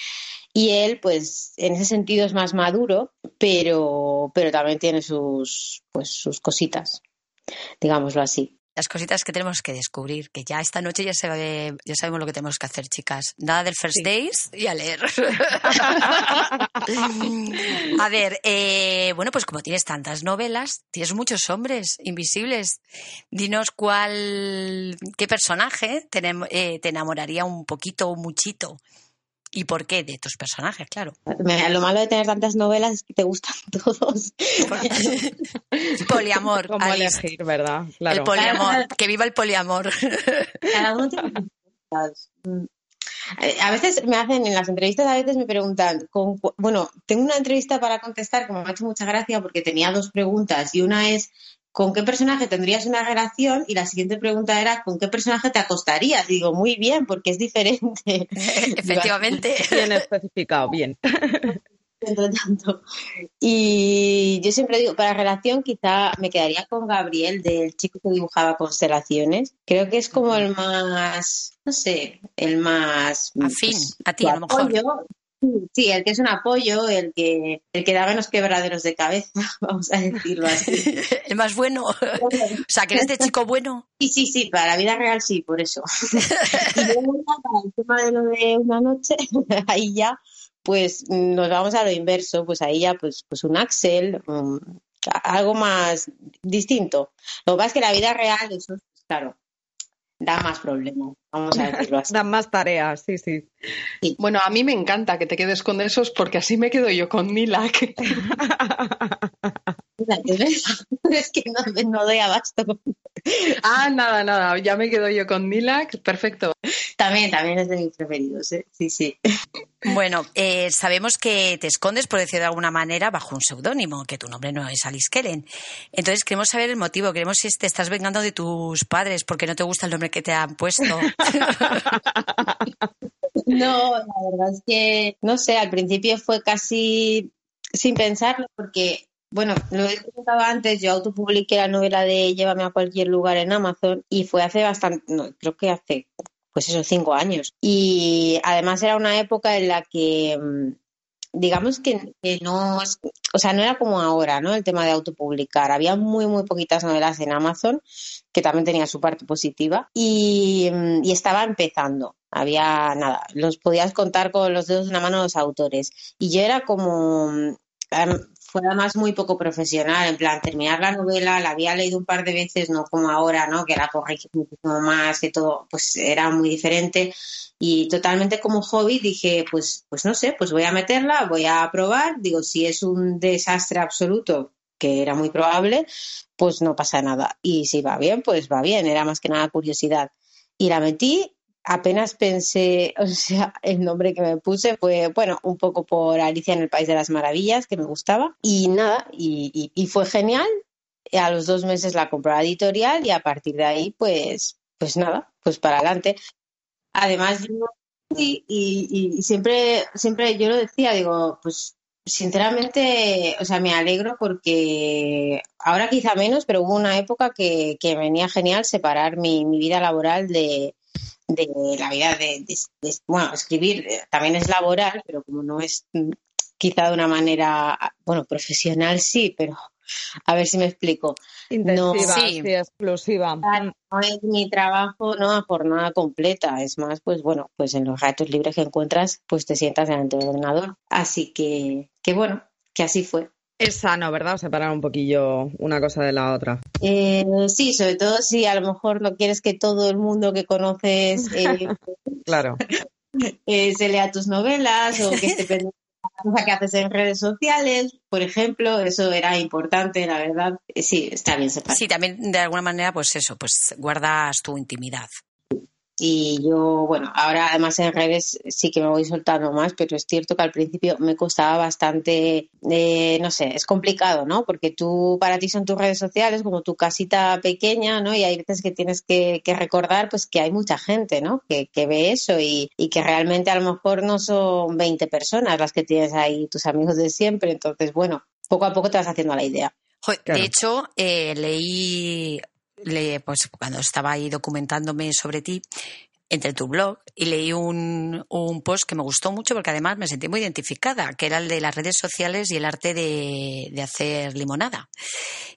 Y él, pues, en ese sentido es más maduro, pero, pero también tiene sus, pues, sus cositas, digámoslo así. Las cositas que tenemos que descubrir, que ya esta noche ya, se ve- ya sabemos lo que tenemos que hacer, chicas. Nada del first days y a leer. a ver, eh, bueno, pues como tienes tantas novelas, tienes muchos hombres invisibles. Dinos cuál, qué personaje te, eh, te enamoraría un poquito o muchito. ¿Y por qué de tus personajes, claro? Lo malo de tener tantas novelas es que te gustan todos. Poliamor. ¿Cómo Alice. elegir, verdad? El poliamor. Que viva el poliamor. Cada uno tiene sus cosas. A veces me hacen, en las entrevistas, a veces me preguntan, con bueno, tengo una entrevista para contestar que me ha hecho mucha gracia porque tenía dos preguntas y una es, ¿con qué personaje tendrías una relación? Y la siguiente pregunta era, ¿con qué personaje te acostarías? Y digo, muy bien, porque es diferente. Efectivamente. Bien especificado, bien. Entre tanto. Y yo siempre digo, para relación quizá me quedaría con Gabriel, del chico que dibujaba constelaciones. Creo que es como el más, no sé, el más... Afín, pues, a ti, a lo mejor. apoyo. Sí, el que es un apoyo, el que, el que da menos quebraderos de cabeza, vamos a decirlo así. El más bueno. O sea, que eres de chico bueno. Sí, sí, sí, para la vida real sí, por eso. y luego para el tema de lo de una noche, ahí ya, pues nos vamos a lo inverso, pues ahí ya, pues, pues un Axel, um, algo más distinto. Lo que pasa es que la vida real, eso, claro, da más problemas, vamos a decirlo así. Dan más tareas, sí, sí. Bueno, a mí me encanta que te quedes con esos porque así me quedo yo con Milak. es que no, no doy abasto. ah, nada, nada, ya me quedo yo con Milak, perfecto. También, también es de mis preferidos, ¿eh? sí, sí. Bueno, eh, sabemos que te escondes, por decirlo de alguna manera, bajo un seudónimo, que tu nombre no es Alice Kellen. Entonces queremos saber el motivo, queremos si te estás vengando de tus padres porque no te gusta el nombre que te han puesto. No, la verdad es que, no sé, al principio fue casi sin pensarlo porque, bueno, lo he comentado antes, yo autopubliqué la novela de Llévame a cualquier lugar en Amazon y fue hace bastante, no, creo que hace, pues eso, cinco años. Y además era una época en la que, mm, digamos que, que no, o sea, no era como ahora, ¿no? El tema de autopublicar. Había muy, muy poquitas novelas en Amazon, que también tenía su parte positiva, y, mm, y estaba empezando. Había nada, los podías contar con los dedos de una mano los autores. Y yo era como, mm, fue además muy poco profesional, en plan, terminar la novela, la había leído un par de veces, no como ahora, ¿no? Que la corregí muchísimo más, y todo, pues era muy diferente. Y totalmente como hobby dije, pues, pues no sé, pues voy a meterla, voy a probar, digo, si es un desastre absoluto, que era muy probable, pues no pasa nada. Y si va bien, pues va bien, era más que nada curiosidad. Y la metí apenas pensé, o sea, el nombre que me puse fue, bueno, un poco por Alicia en el País de las Maravillas, que me gustaba, y nada, y, y, fue genial. A los dos meses la compró la editorial y a partir de ahí, pues, pues nada, pues para adelante. Además, yo, y, y, siempre, siempre yo lo decía, digo, pues sinceramente, o sea, me alegro porque ahora quizá menos, pero hubo una época que, que venía genial separar mi, mi vida laboral de, de la vida de, bueno, escribir eh, también es laboral, pero como no es mm, quizá de una manera, bueno, profesional sí, pero a ver si me explico. no, sí. exclusiva. No es mi trabajo, no a jornada completa, es más, pues bueno, pues en los ratos libres que encuentras, pues te sientas delante del ordenador. Así que, que bueno, que así fue. Es sano, ¿verdad? Separar un poquillo una cosa de la otra. Eh, sí, sobre todo si a lo mejor no quieres que todo el mundo que conoces eh, claro. Eh, se lea tus novelas o que esté pendiente cosa que haces en redes sociales, por ejemplo, eso era importante, la verdad. Sí, está bien separado. Sí, también de alguna manera, pues eso, pues guardas tu intimidad. Y yo, bueno, ahora además en redes sí que me voy soltando más, pero es cierto que al principio me costaba bastante, eh, no sé, es complicado, ¿no? Porque tú, para ti son tus redes sociales, como tu casita pequeña, ¿no? Y hay veces que tienes que, recordar, pues, que hay mucha gente, ¿no? Que, ve eso y, y, que realmente a lo mejor no son 20 personas las que tienes ahí, tus amigos de siempre. Entonces, bueno, poco a poco te vas haciendo la idea. De hecho, eh, leí le, pues cuando estaba ahí documentándome sobre ti, entre tu blog y leí un, un, post que me gustó mucho porque además me sentí muy identificada, que era el de las redes sociales y el arte de, de, hacer limonada.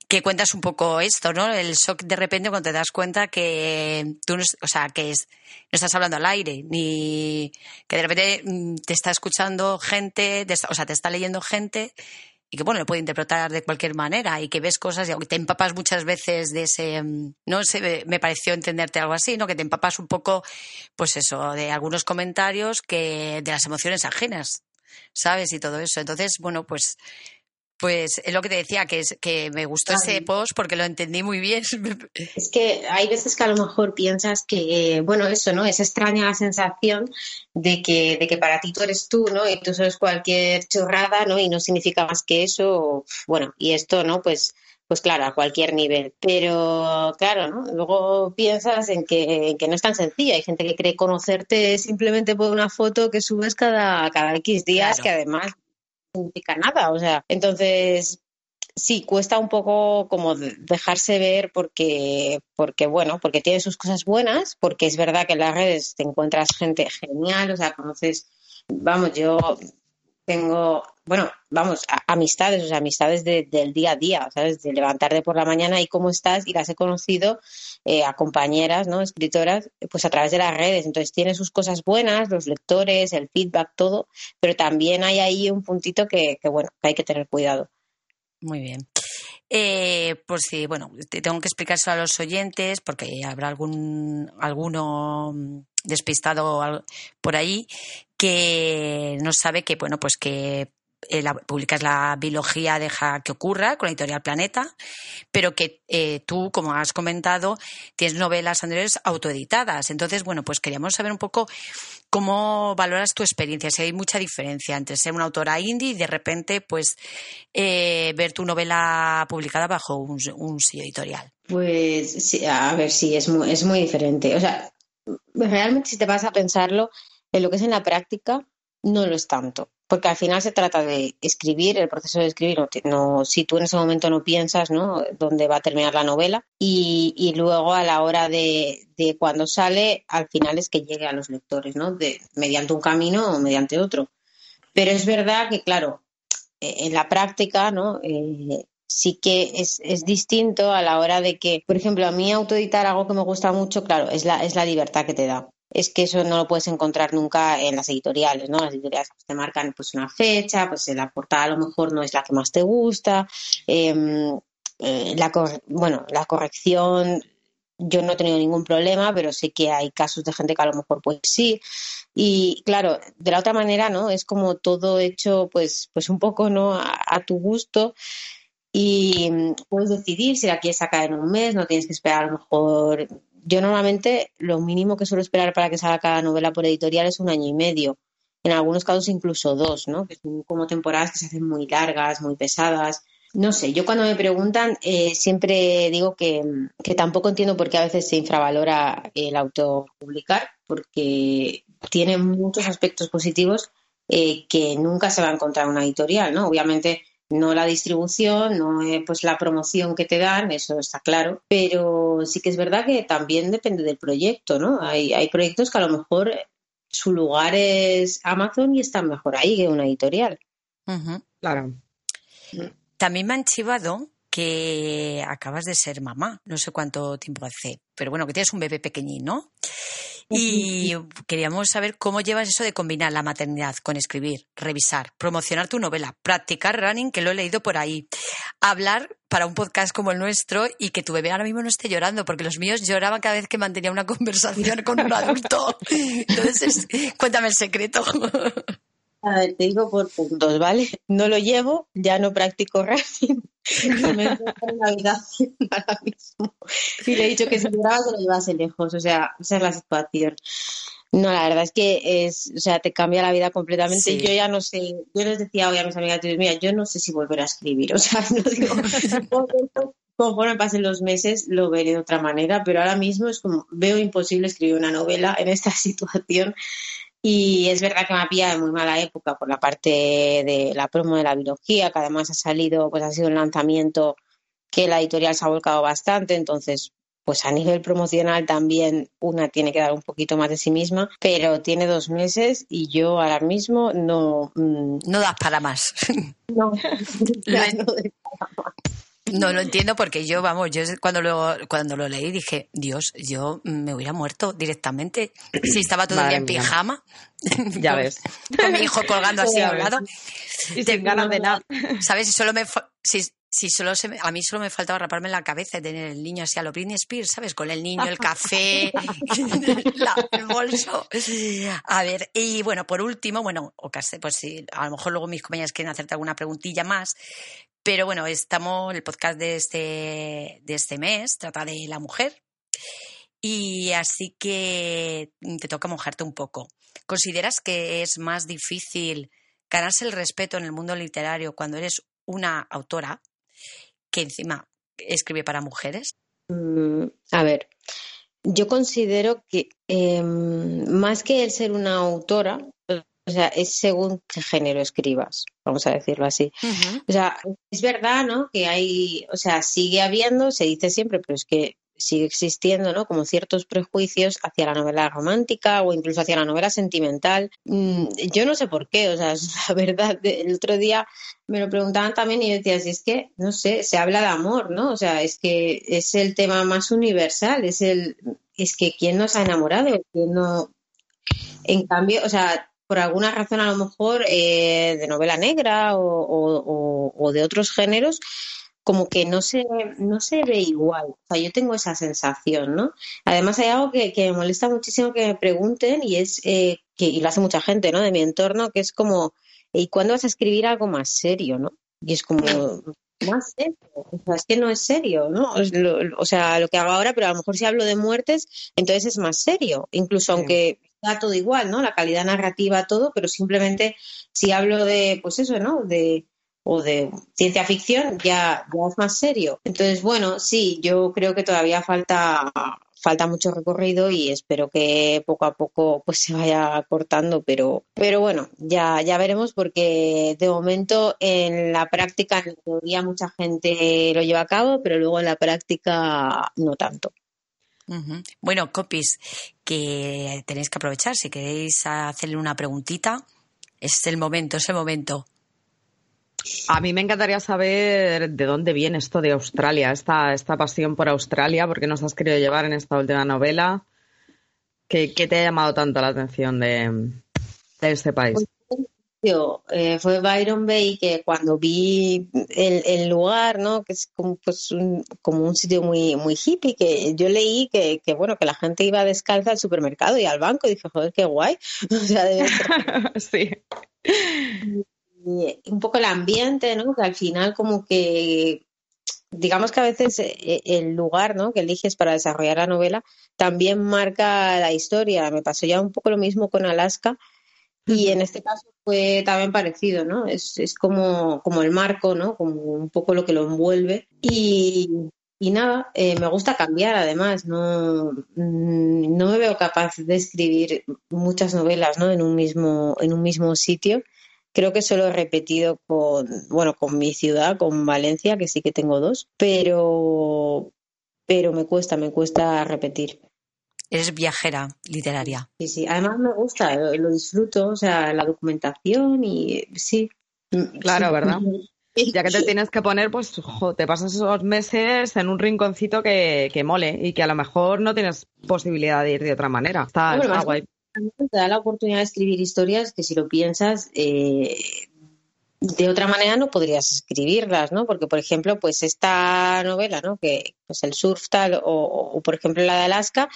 Que cuentas un poco esto, ¿no? El shock de repente cuando te das cuenta que tú, no, o sea, que es, no estás hablando al aire, ni que de repente mm, te está escuchando gente, o sea, te está leyendo gente y que bueno, lo puede interpretar de cualquier manera y que ves cosas y te empapas muchas veces de ese, mm, no sé, me pareció entenderte algo así, ¿no? Que te empapas un poco, pues eso, de algunos comentarios que de las emociones ajenas, ¿sabes? Y todo eso. Entonces, bueno, pues pues es lo que te decía, que, es, que me gustó ese post porque lo entendí muy bien. Es que hay veces que a lo mejor piensas que, bueno, eso, ¿no? Es extraña la sensación de que, de que para ti tú eres tú, ¿no? Y tú sabes cualquier chorrada, ¿no? Y no significa más que eso. Bueno, y esto, ¿no? Pues pues claro, a cualquier nivel. Pero claro, ¿no? Luego piensas en que, en que no es tan sencillo. Hay gente que cree conocerte simplemente por una foto que subes cada, cada X días, que además significa nada. O sea, entonces sí, cuesta un poco como dejarse ver porque, porque, bueno, porque tiene sus cosas buenas, porque es verdad que en las redes te encuentras gente genial, o sea, conoces, vamos, yo tengo, bueno, vamos, amistades, o sea, amistades del día a día, ¿sabes? De levantarte por la mañana y cómo estás, y las he conocido eh, a compañeras, ¿no? Escritoras, pues a través de las redes. Entonces tiene sus cosas buenas, los lectores, el feedback, todo, pero también hay ahí un puntito que, bueno, que hay que tener cuidado. Muy bien. Eh, pues sí, bueno, tengo que explicárselo a los oyentes porque habrá algún alguno despistado por ahí que no sabe que bueno pues que eh, la, publicas la biología deja que ocurra con la editorial Planeta, pero que eh, tú, como has comentado, tienes novelas anteriores autoeditadas. Entonces, bueno, pues queríamos saber un poco cómo valoras tu experiencia, si hay mucha diferencia entre ser una autora indie y de repente, pues, eh, ver tu novela publicada bajo un, un sello editorial. Pues, a ver, sí, es muy, es muy diferente. O sea, realmente si te vas a pensarlo, en lo que es en la práctica, no lo es tanto porque al final se trata de escribir, el proceso de escribir, no, si tú en ese momento no piensas ¿no? dónde va a terminar la novela y, luego a la hora de, cuando sale, al final es que llegue a los lectores, ¿no? De, mediante un camino o mediante otro. Pero es verdad que, claro, e, en la práctica, ¿no? Eh, sí que es, es, distinto a la hora de que, por ejemplo, a mí autoeditar algo que me gusta mucho, claro, es la, es la libertad que te da es que eso no lo puedes encontrar nunca en las editoriales, ¿no? Las editoriales pues, te marcan pues una fecha, pues la portada a lo mejor no es la que más te gusta, em, eh, la bueno, la corrección yo no he tenido ningún problema, pero sé que hay casos de gente que a lo mejor pues sí. Y claro, de la otra manera, ¿no? Es como todo hecho pues, pues un poco, ¿no? a tu gusto y mm, puedes decidir si la quieres sacar en un mes, no tienes que esperar a lo mejor. Yo normalmente lo mínimo que suelo esperar para que salga cada novela por editorial es un año y medio. En algunos casos incluso dos, ¿no? Que son como temporadas que se hacen muy largas, muy pesadas. No sé, yo cuando me preguntan eh, siempre digo que, que, tampoco entiendo por qué a veces se infravalora el autopublicar, porque tiene muchos aspectos positivos eh, que nunca se va a encontrar en una editorial, ¿no? Obviamente no la distribución, no pues la promoción que te dan, eso está claro, pero sí que es verdad que también depende del proyecto, ¿no? Hay, hay proyectos que a lo mejor su lugar es Amazon y están mejor ahí que una editorial. Claro. También me han chivado que acabas de ser mamá, no sé cuánto tiempo hace, pero bueno, que tienes un bebé pequeñín, ¿no? Y queríamos saber cómo llevas eso de combinar la maternidad con escribir, revisar, promocionar tu novela, practicar running, que lo he leído por ahí, hablar para un podcast como el nuestro y que tu bebé ahora mismo no esté llorando, porque los míos lloraban cada vez que mantenía una conversación con un adulto. Entonces, cuéntame el secreto. A ver, te digo por puntos, ¿vale? No lo llevo, ya no practico running, me en la habitación ahora mismo. Y le he dicho que si lloraba que lo llevase lejos, o sea, esa es la situación. No, la verdad es que es, o sea, te cambia la vida completamente. Yo ya no sé, yo les decía hoy a mis amigas, mira, yo no sé si volver a escribir, o sea, no digo, conforme pasen los meses lo veré de otra manera, pero ahora mismo es como, veo imposible escribir una novela en esta situación y es verdad que me ha pillado en muy mala época por la parte de la promo de la biología, que además ha salido, pues ha sido un lanzamiento que la editorial se ha volcado bastante, entonces pues a nivel promocional también una tiene que dar un poquito más de sí misma, pero tiene dos meses y yo ahora mismo no... Mm, no das para más. No, No lo entiendo porque yo, vamos, yo cuando lo, cuando lo leí dije, Dios, yo me hubiera muerto directamente si estaba todo el día en pijama. Ya ves. Con mi hijo colgando así a un lado. Y sin ganas de nada. ¿Sabes? Si solo me, si, si solo se a mí solo me faltaba raparme la cabeza y tener el niño así a lo Britney Spears, ¿sabes? Con el niño, el café, el bolso. A ver, y bueno, por último, bueno, o pues sí, a lo mejor luego mis compañeras quieren hacerte alguna preguntilla más, pero bueno, estamos, el podcast de este, de este mes trata de la mujer. Y así que te toca mojarte un poco. ¿Consideras que es más difícil ganarse el respeto en el mundo literario cuando eres una autora que encima escribe para mujeres? Mm, a ver, yo considero que em, más que el ser una autora, o sea, es según qué género escribas, vamos a decirlo así. O sea, es verdad, ¿no? Que hay, o sea, sigue habiendo, se dice siempre, pero es que sigue existiendo, ¿no? Como ciertos prejuicios hacia la novela romántica o incluso hacia la novela sentimental. Mm, yo no sé por qué, o sea, es la verdad. El otro día me lo preguntaban también y yo decía, si es que, no sé, se habla de amor, ¿no? O sea, es que es el tema más universal, es el, es que quién nos ha enamorado, quién no. En cambio, o sea, por alguna razón a lo mejor eh, de novela negra o, de otros géneros, como que no se, no se ve igual. O sea, yo tengo esa sensación, ¿no? Además hay algo que, me molesta muchísimo que me pregunten y es, eh, que, y lo hace mucha gente, ¿no? De mi entorno, que es como, ¿y cuándo vas a escribir algo más serio, ¿no? Y es como, más serio. O sea, es que no es serio, ¿no? O sea, lo que hago ahora, pero a lo mejor si hablo de muertes, entonces es más serio. Incluso aunque da todo igual, ¿no? La calidad narrativa, todo, pero simplemente si hablo de, pues eso, ¿no? De, o de ciencia ficción, ya, ya es más serio. Entonces, bueno, sí, yo creo que todavía falta, falta mucho recorrido y espero que poco a poco pues se vaya cortando, pero, pero bueno, ya, ya veremos porque de momento en la práctica, en teoría mucha gente lo lleva a cabo, pero luego en la práctica no tanto. Bueno, copies, que tenéis que aprovechar. Si queréis hacerle una preguntita, es el momento, es el momento. A mí me encantaría saber de dónde viene esto de Australia, esta, esta pasión por Australia, porque nos has querido llevar en esta última novela. ¿Qué, te ha llamado tanto la atención de este país? Eh, fue Byron Bay que cuando vi el, el lugar, ¿no? Que es como, pues, un, como un sitio muy, muy hippie, que yo leí que, que, bueno, que la gente iba descalza al supermercado y al banco y dije, joder, qué guay. O sea, debe ser... sí. Y un poco el ambiente, ¿no? Que al final como que digamos que a veces eh, el lugar ¿no? que eliges para desarrollar la novela también marca la historia. Me pasó ya un poco lo mismo con Alaska y en este caso fue también parecido, ¿no? Es, es como, como el marco, ¿no? Como un poco lo que lo envuelve. Y, y nada, eh, me gusta cambiar además, no, mm, no me veo capaz de escribir muchas novelas ¿no? en, un mismo, en un mismo sitio. Creo que solo he repetido con, bueno, con mi ciudad, con Valencia, que sí que tengo dos, pero, pero me cuesta, me cuesta repetir. Eres viajera literaria. Sí, sí. Además me gusta, lo, lo disfruto, o sea, la documentación y sí. Claro, Sí. ¿verdad? Ya que te tienes que poner, pues jo, te pasas esos meses en un rinconcito que, que mole y que a lo mejor no tienes posibilidad de ir de otra manera. Está, Bueno, está guay. te da la oportunidad de escribir historias que si lo piensas eh, de otra manera no podrías escribirlas, ¿no? Porque por ejemplo, pues esta novela, ¿no? Que pues el surf tal o, o, por ejemplo la de Alaska,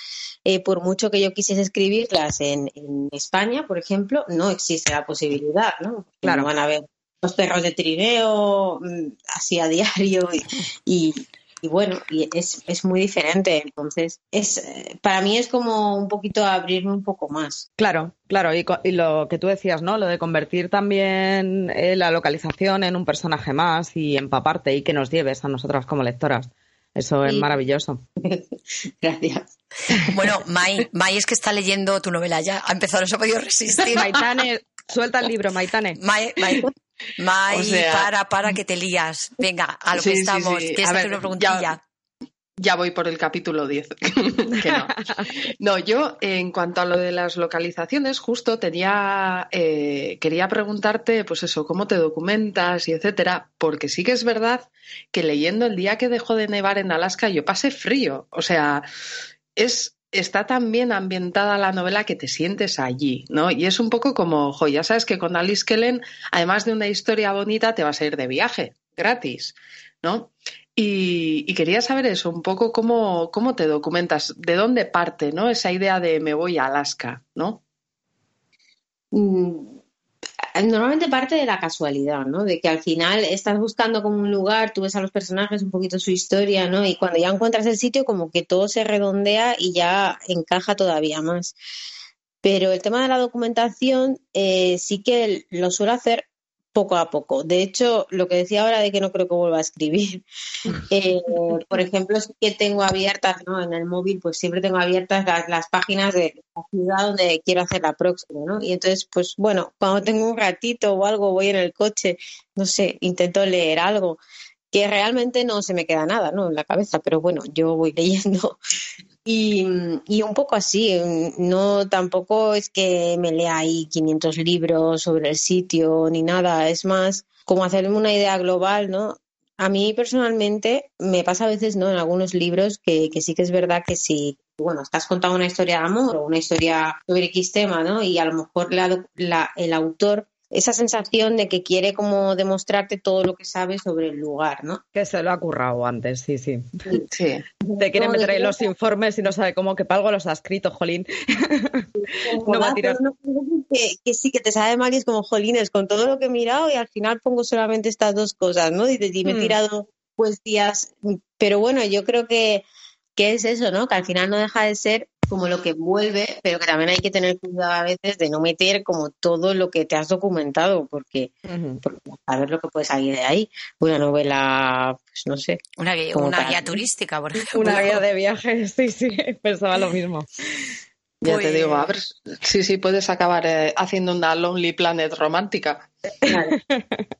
eh, por mucho que yo quisiese escribirlas en, en España, por ejemplo, no existe la posibilidad, ¿no? Claro. no van a ver los perros de trineo mm, así a diario y, y, y bueno, y es, es muy diferente. Entonces, es eh, para mí es como un poquito abrirme un poco más. Claro, claro. Y, co- y lo que tú decías, ¿no? Lo de convertir también eh, la localización en un personaje más y empaparte y que nos lleves a nosotras como lectoras. Eso es Sí. maravilloso. Gracias. Bueno, Mai, Mai es que está leyendo tu novela ya. Ha empezado, no se ha podido resistir. Maitane, suelta el libro, Maitane. Mai, Mai, Mai, O sea- para, para que te lías. Venga, a lo Sí, que sí, estamos. sí. ¿Quieres A hacer ver, una preguntilla? ya- Ya voy por el capítulo 10. que no. No, yo en cuanto a lo de las localizaciones, justo tenía, eh, quería preguntarte, pues eso, cómo te documentas y etcétera, porque sí que es verdad que leyendo el día que dejó de nevar en Alaska yo pasé frío. O sea, es, está tan bien ambientada la novela que te sientes allí, ¿no? Y es un poco como, jo, ya sabes que con Alice Kellen, además de una historia bonita, te vas a ir de viaje, gratis, ¿no? Y, quería saber eso, un poco cómo, cómo te documentas, de dónde parte, ¿no? Esa idea de me voy a Alaska, ¿no? Mm, Normalmente parte de la casualidad, ¿no? De que al final estás buscando como un lugar, tú ves a los personajes, un poquito su historia, ¿no? Y cuando ya encuentras el sitio, como que todo se redondea y ya encaja todavía más. Pero el tema de la documentación eh, sí que lo suelo hacer poco a poco. De hecho, lo que decía ahora de que no creo que vuelva a escribir, eh, por ejemplo, sí que tengo abiertas, ¿no? En el móvil, pues siempre tengo abiertas las, las páginas de la ciudad donde quiero hacer la próxima, ¿no? Y entonces, pues bueno, cuando tengo un ratito o algo, voy en el coche, no sé, intento leer algo que realmente no se me queda nada, ¿no? En la cabeza, pero bueno, yo voy leyendo. Y, y un poco así, no tampoco es que me lea ahí 500 libros sobre el sitio ni nada, es más como hacerme una idea global, ¿no? A mí personalmente me pasa a veces, ¿no? En algunos libros que, que sí que es verdad que si, bueno, estás contando una historia de amor o una historia sobre X tema, ¿no? Y a lo mejor la, el autor esa sensación de que quiere como demostrarte todo lo que sabe sobre el lugar, ¿no? Que se lo ha currado antes, sí, sí. Sí. Te quiere No, meter ahí los informes y no sabe cómo que para algo los ha escrito, jolín. No va a tirar. No, que, que sí, que te sabe mal y es como, jolines, con todo lo que he mirado y al final pongo solamente estas dos cosas, ¿no? Y, y me he Hmm. tirado pues días, pero bueno, yo creo que, que es eso, ¿no? Que al final no deja de ser como lo que envuelve, pero que también hay que tener cuidado a veces de no meter como todo lo que te has documentado, porque, a ver lo que puede salir de ahí. Una novela, pues no sé. Una, guía- una guía turística, por ejemplo. Una guía de viajes, sí, sí, pensaba lo mismo. Ya Pues- te digo, a ver, sí, sí, puedes acabar eh, haciendo una Lonely Planet romántica.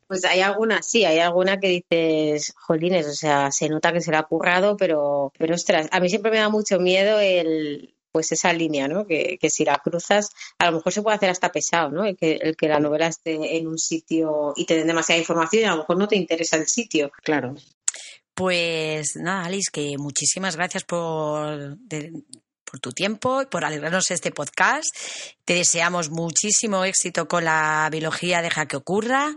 Pues hay alguna, sí, hay alguna que dices, jolines, o sea, se nota que se le ha currado, pero, pero ostras, a mí siempre me da mucho miedo el, pues esa línea, ¿no? Que, que si la cruzas, a lo mejor se puede hacer hasta pesado, ¿no? El que, el que la novela esté en un sitio y te den demasiada información y a lo mejor no te interesa el sitio. Claro. Pues nada, Alice, que muchísimas gracias por de- por tu tiempo y por alegrarnos este podcast. Te deseamos muchísimo éxito con la biología Deja que ocurra.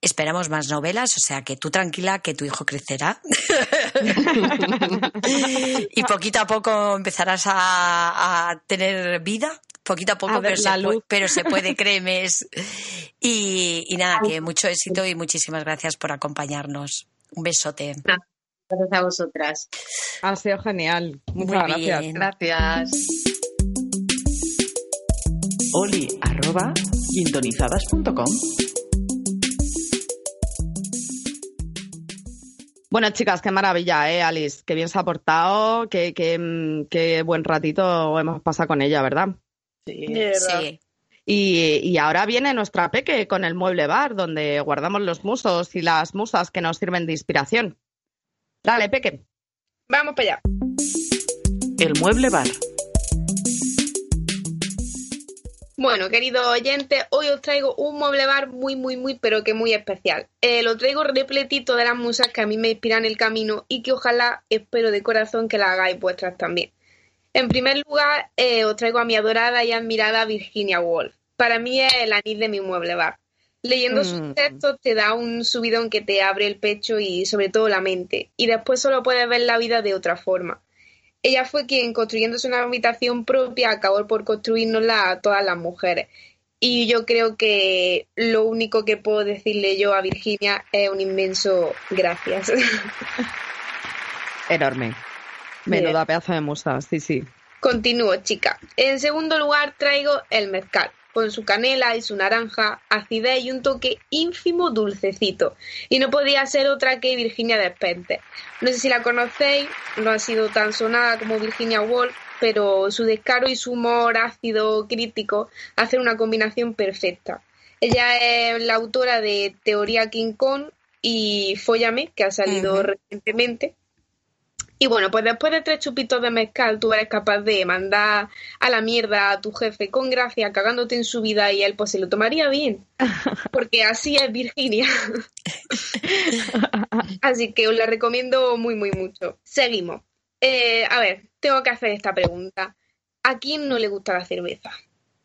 Esperamos más novelas, o sea que tú tranquila que tu hijo crecerá. y poquito a poco empezarás a, a tener vida poquito a poco, A ver pero, se puede, pero se puede, créeme. es- Y, y nada, que mucho éxito y muchísimas gracias por acompañarnos. Un besote. Gracias a vosotras. Ha sido genial. Muchas Muy gracias. bien. Gracias. Oli arroba gintonizadas.com Bueno, chicas, qué maravilla, ¿eh, Alice? Qué bien se ha portado, qué, qué, mm, qué buen ratito hemos pasado con ella, ¿verdad? Sí. Sí. Y, y ahora viene nuestra peque con el mueble bar, donde guardamos los musos y las musas que nos sirven de inspiración. Dale, peque. Vamos para allá. El mueble bar. Bueno, queridos oyentes, hoy os traigo un mueble bar muy, muy, muy, pero que muy especial. Eh, lo traigo repletito de las musas que a mí me inspiran el camino y que ojalá, espero de corazón, que la hagáis vuestras también. En primer lugar, eh, os traigo a mi adorada y admirada Virginia Woolf. Para mí es el anís de mi mueble bar. Leyendo Mm. sus textos te da un subidón que te abre el pecho y sobre todo la mente, y después solo puedes ver la vida de otra forma. Ella fue quien, construyéndose una habitación propia, acabó por construirnosla a todas las mujeres. Y yo creo que lo único que puedo decirle yo a Virginia es un inmenso gracias. Enorme. Menuda pedazo de musa, sí, sí. Continúo, chica. En segundo lugar traigo el mezcal, con su canela y su naranja, acidez y un toque ínfimo dulcecito. Y no podía ser otra que Virginia Despentes. No sé si la conocéis, no ha sido tan sonada como Virginia Woolf, pero su descaro y su humor ácido crítico hacen una combinación perfecta. Ella es la autora de Teoría King Kong y Fóllame, que ha salido recientemente. Y bueno, pues después de tres chupitos de mezcal, tú eres capaz de mandar a la mierda a tu jefe con gracia, cagándote en su vida y él pues se lo tomaría bien. Porque así es Virginia. así que os la recomiendo muy, muy mucho. Seguimos. Eh, a ver, tengo que hacer esta pregunta. ¿A quién no le gusta la cerveza?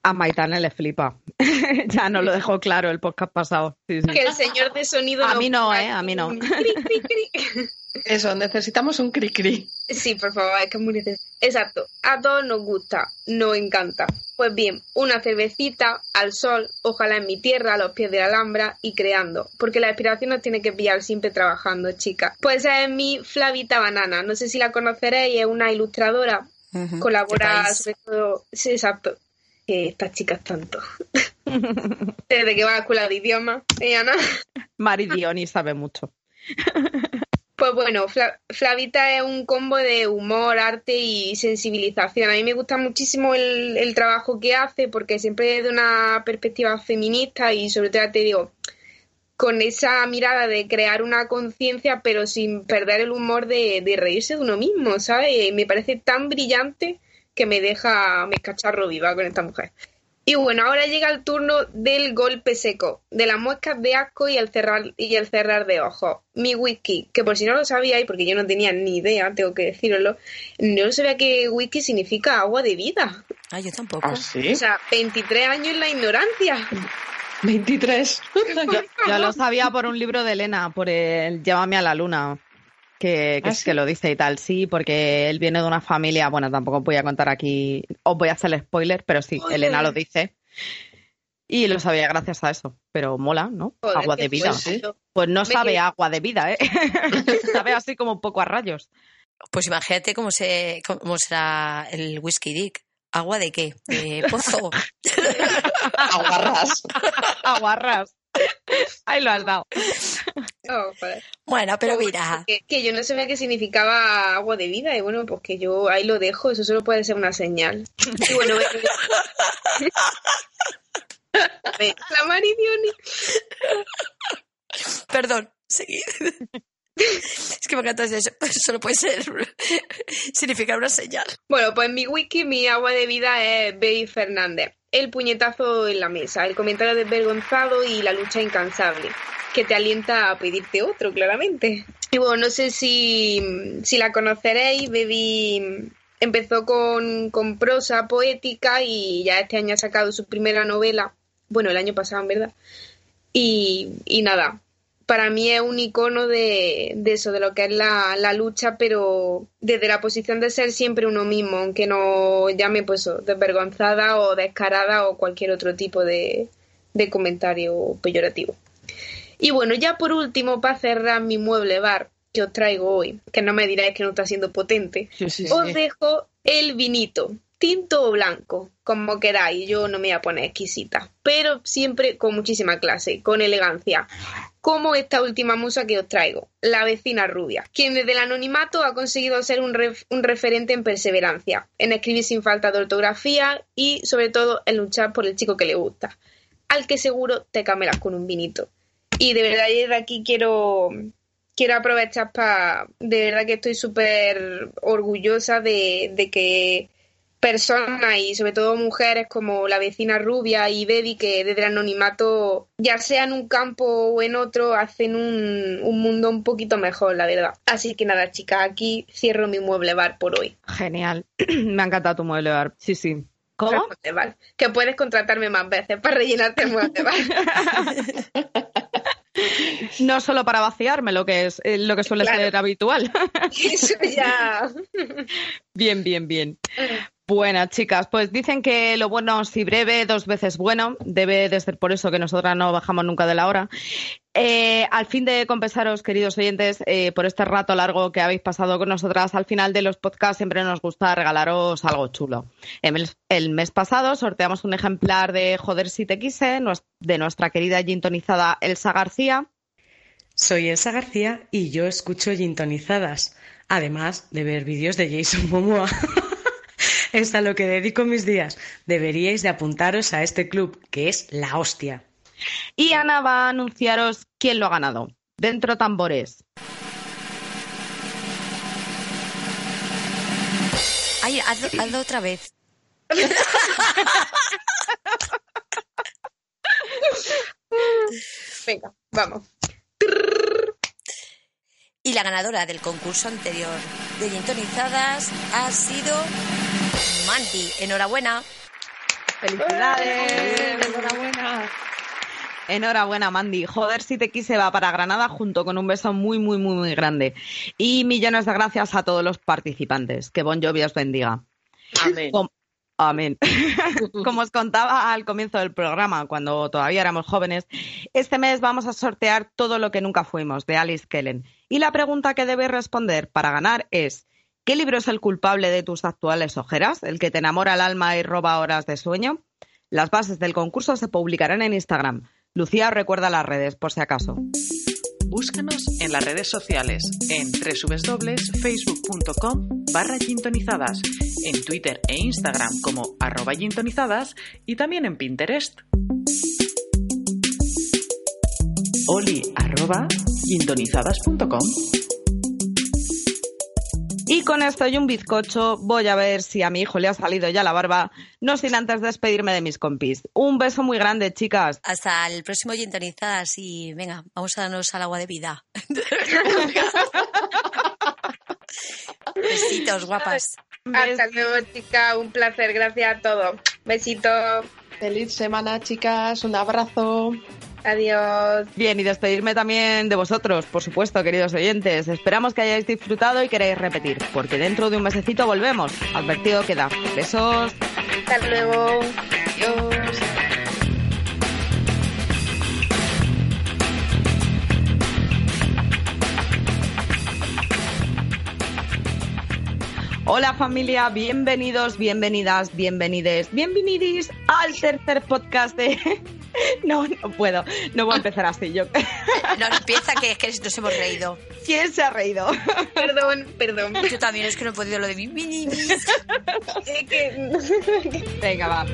A Maitane le flipa. ya nos lo dejó claro el podcast pasado. Sí, sí. Que el señor de sonido A mí no, ¿eh? A mí no. cri, cri, cri. Eso, necesitamos un cri-cri. Sí, por favor, es que es muy necesario. Exacto, a todos nos gusta, nos encanta. Pues bien, una cervecita al sol, ojalá en mi tierra, a los pies de la Alhambra y creando, porque la inspiración nos tiene que pillar siempre trabajando, chicas. Pues esa es mi Flavita Banana, no sé si la conoceréis, es una ilustradora, Ujú. ¿Qué colabora sobre todo, sí, exacto. Eh, estas chicas tanto. Desde que va a la escuela de idiomas, ella no. Maridioni sabe mucho. Pues bueno, Fla- Flavita es un combo de humor, arte y sensibilización. A mí me gusta muchísimo el, el trabajo que hace porque siempre es de una perspectiva feminista y sobre todo, te digo, con esa mirada de crear una conciencia pero sin perder el humor de, de reírse de uno mismo, ¿sabes? Me parece tan brillante que me deja, me cacharro viva con esta mujer. Y bueno, ahora llega el turno del golpe seco, de las muescas de asco y el cerrar, y el cerrar de ojos. Mi whisky, que por si no lo sabíais, porque yo no tenía ni idea, tengo que deciroslo, no sabía que whisky significa agua de vida. Ah, yo tampoco. ¿Ah, sí? O sea, 23 años en la ignorancia. 23. Yo, yo lo sabía por un libro de Elena, por el Llévame a la luna, que, que, ¿Ah, sí? que lo dice y tal. Sí, porque él viene de una familia, bueno, tampoco os voy a contar aquí, os voy a hacer el spoiler, pero sí. Elena lo dice. Y lo sabía gracias a eso, pero mola, ¿no? Joder, agua de vida. Pues no Me sabe agua de vida, ¿eh? sabe así como un poco a rayos. Pues imagínate cómo, se, cómo será el whisky dick. ¿Agua de qué? ¿De pozo? Aguarras. Aguarras. Ahí lo has dado. Oh. Bueno, pero mira. Que, que yo no sabía qué significaba agua de vida y bueno, pues que yo ahí lo dejo, eso solo puede ser una señal. Y bueno, la Maridioni. Perdón, seguid. Es que me encanta eso. Solo puede ser significar una señal. Bueno, pues en mi wiki mi agua de vida es Baby Fernández. El puñetazo en la mesa, el comentario desvergonzado y la lucha incansable, que te alienta a pedirte otro, claramente. Y bueno, no sé si, si la conoceréis, Baby empezó con, con prosa poética y ya este año ha sacado su primera novela, bueno, el año pasado en verdad. Y, y nada, para mí es un icono de, de eso, de lo que es la, la, lucha, pero desde la posición de ser siempre uno mismo, aunque no llame pues desvergonzada o descarada o cualquier otro tipo de, de comentario peyorativo. Y bueno, ya por último, para cerrar mi mueble bar que os traigo hoy, que no me diráis que no está siendo potente, Sí, sí, os sí. dejo el vinito, tinto o blanco, como queráis, yo no me voy a poner exquisita, pero siempre con muchísima clase, con elegancia, como esta última musa que os traigo, la vecina rubia, quien desde el anonimato ha conseguido ser un, ref- un referente en perseverancia, en escribir sin falta de ortografía y sobre todo en luchar por el chico que le gusta, al que seguro te camelas con un vinito. Y de verdad, desde aquí quiero, quiero aprovechar para. De verdad que estoy súper orgullosa de, de que personas y sobre todo mujeres como la vecina rubia y Baby que desde el anonimato, ya sea en un campo o en otro, hacen un, un mundo un poquito mejor, la verdad. Así que nada, chicas, aquí cierro mi mueble bar por hoy. Genial. Me ha encantado tu mueble bar. Sí, sí. ¿Cómo? Que puedes contratarme más veces para rellenarte el mueble. No solo para vaciarme, lo que es eh, lo que suele Claro. ser habitual. Eso ya. Bien, bien, bien. Bueno, chicas, pues dicen que lo bueno si breve, dos veces bueno. Debe de ser por eso que nosotras no bajamos nunca de la hora. Eh, al fin de compensaros, queridos oyentes, eh, por este rato largo que habéis pasado con nosotras, al final de los podcasts siempre nos gusta regalaros algo chulo. El mes, el mes pasado sorteamos un ejemplar de Joder si te quise, de nuestra querida gintonizada Elsa García. Soy Elsa García y yo escucho Gintonizadas, además de ver vídeos de Jason Momoa. es a lo que dedico mis días. Deberíais de apuntaros a este club, que es la hostia. Y Ana va a anunciaros quién lo ha ganado. Dentro tambores. Ay, hazlo, hazlo otra vez. Venga, vamos. Y la ganadora del concurso anterior de Gintonizadas ha sido Mandy. Enhorabuena. ¡Felicidades! Enhorabuena. Enhorabuena, Mandy. Joder, si te quise va para Granada junto con un beso muy, muy, muy, muy grande. Y millones de gracias a todos los participantes. Que Bon Jovi os bendiga. Amén. Amén. Como os contaba al comienzo del programa, cuando todavía éramos jóvenes, este mes vamos a sortear todo lo que nunca fuimos de Alice Kellen. Y la pregunta que debes responder para ganar es: ¿qué libro es el culpable de tus actuales ojeras? ¿El que te enamora el alma y roba horas de sueño? Las bases del concurso se publicarán en Instagram. Lucía recuerda las redes, por si acaso. Búscanos en las redes sociales en www.facebook.com barra gintonizadas, en Twitter e Instagram como arroba gintonizadas y también en Pinterest. Y con esto y un bizcocho voy a ver si a mi hijo le ha salido ya la barba, no sin antes despedirme de mis compis. Un beso muy grande, chicas. Hasta el próximo Gintonizadas y venga, vamos a darnos al agua de vida. Besitos, guapas. Hasta luego, chicas. Un placer. Gracias a todos. Besitos. Feliz semana, chicas. Un abrazo. Adiós. Bien, y despedirme también de vosotros, por supuesto, queridos oyentes. Esperamos que hayáis disfrutado y queráis repetir, porque dentro de un mesecito volvemos. Advertido queda. Besos. Hasta luego. Adiós. Hola familia, bienvenidos, bienvenidas, bienvenides, bienvenidis al tercer podcast de... No, no puedo, no voy a empezar así yo. No, empieza que es que nos hemos reído. ¿Quién se ha reído? Perdón, perdón. Yo también es que no he podido lo de que... Venga, va.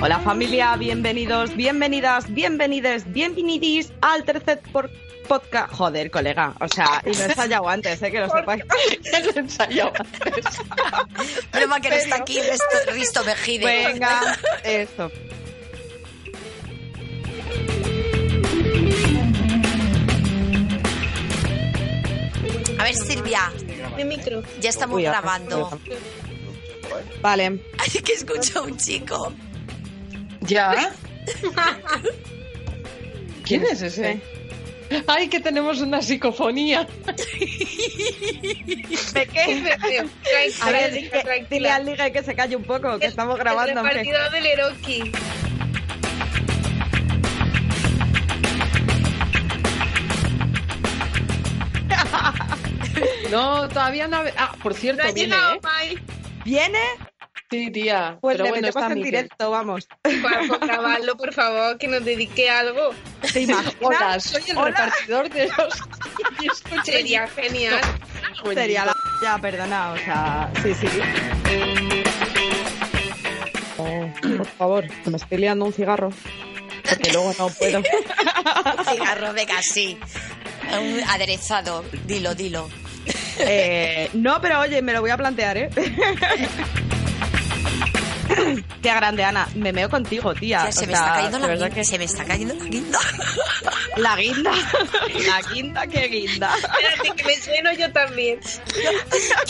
Hola familia, bienvenidos, bienvenidas, bienvenides, bienvenidis al tercer por- podcast. Joder, colega, o sea, y lo he ensayado antes, ¿eh? que lo sepáis. Lo he ensayado antes. Mal que no está aquí Risto, Risto Mejide. Venga, eso. A ver, Silvia, De micro. ya estamos Uy, grabando. Vale. Ay, que escucho a un chico. ¿Ya? ¿Quién es ese? Ay, que tenemos una psicofonía. ¿De qué? A ver, di que- dile al ligue que se calle un poco, que estamos grabando. El repartidor del Eroki. No, todavía no. Ah, por cierto, ha viene, llenado ¿eh? ¿Viene? Sí, tía. Pues pero le bueno, metemos está en Miguel. directo, vamos. Para por grabarlo, por favor, que nos dedique algo. ¿Te imaginas? Hola, soy el Hola. repartidor de los. Sería genial. Sería la... Ya, perdona, o sea, sí, sí. Oh, por favor, me estoy liando un cigarro. Porque luego no puedo. Un cigarro, venga, sí. Un aderezado. Dilo, dilo. Eh, no, pero oye, me lo voy a plantear, ¿eh? Tía grande, Ana, me meo contigo, tía. Tía, se O me sea, está cayendo la que- Se me está cayendo la guinda. La guinda. La guinda, qué guinda. Espérate, que me sueno yo también.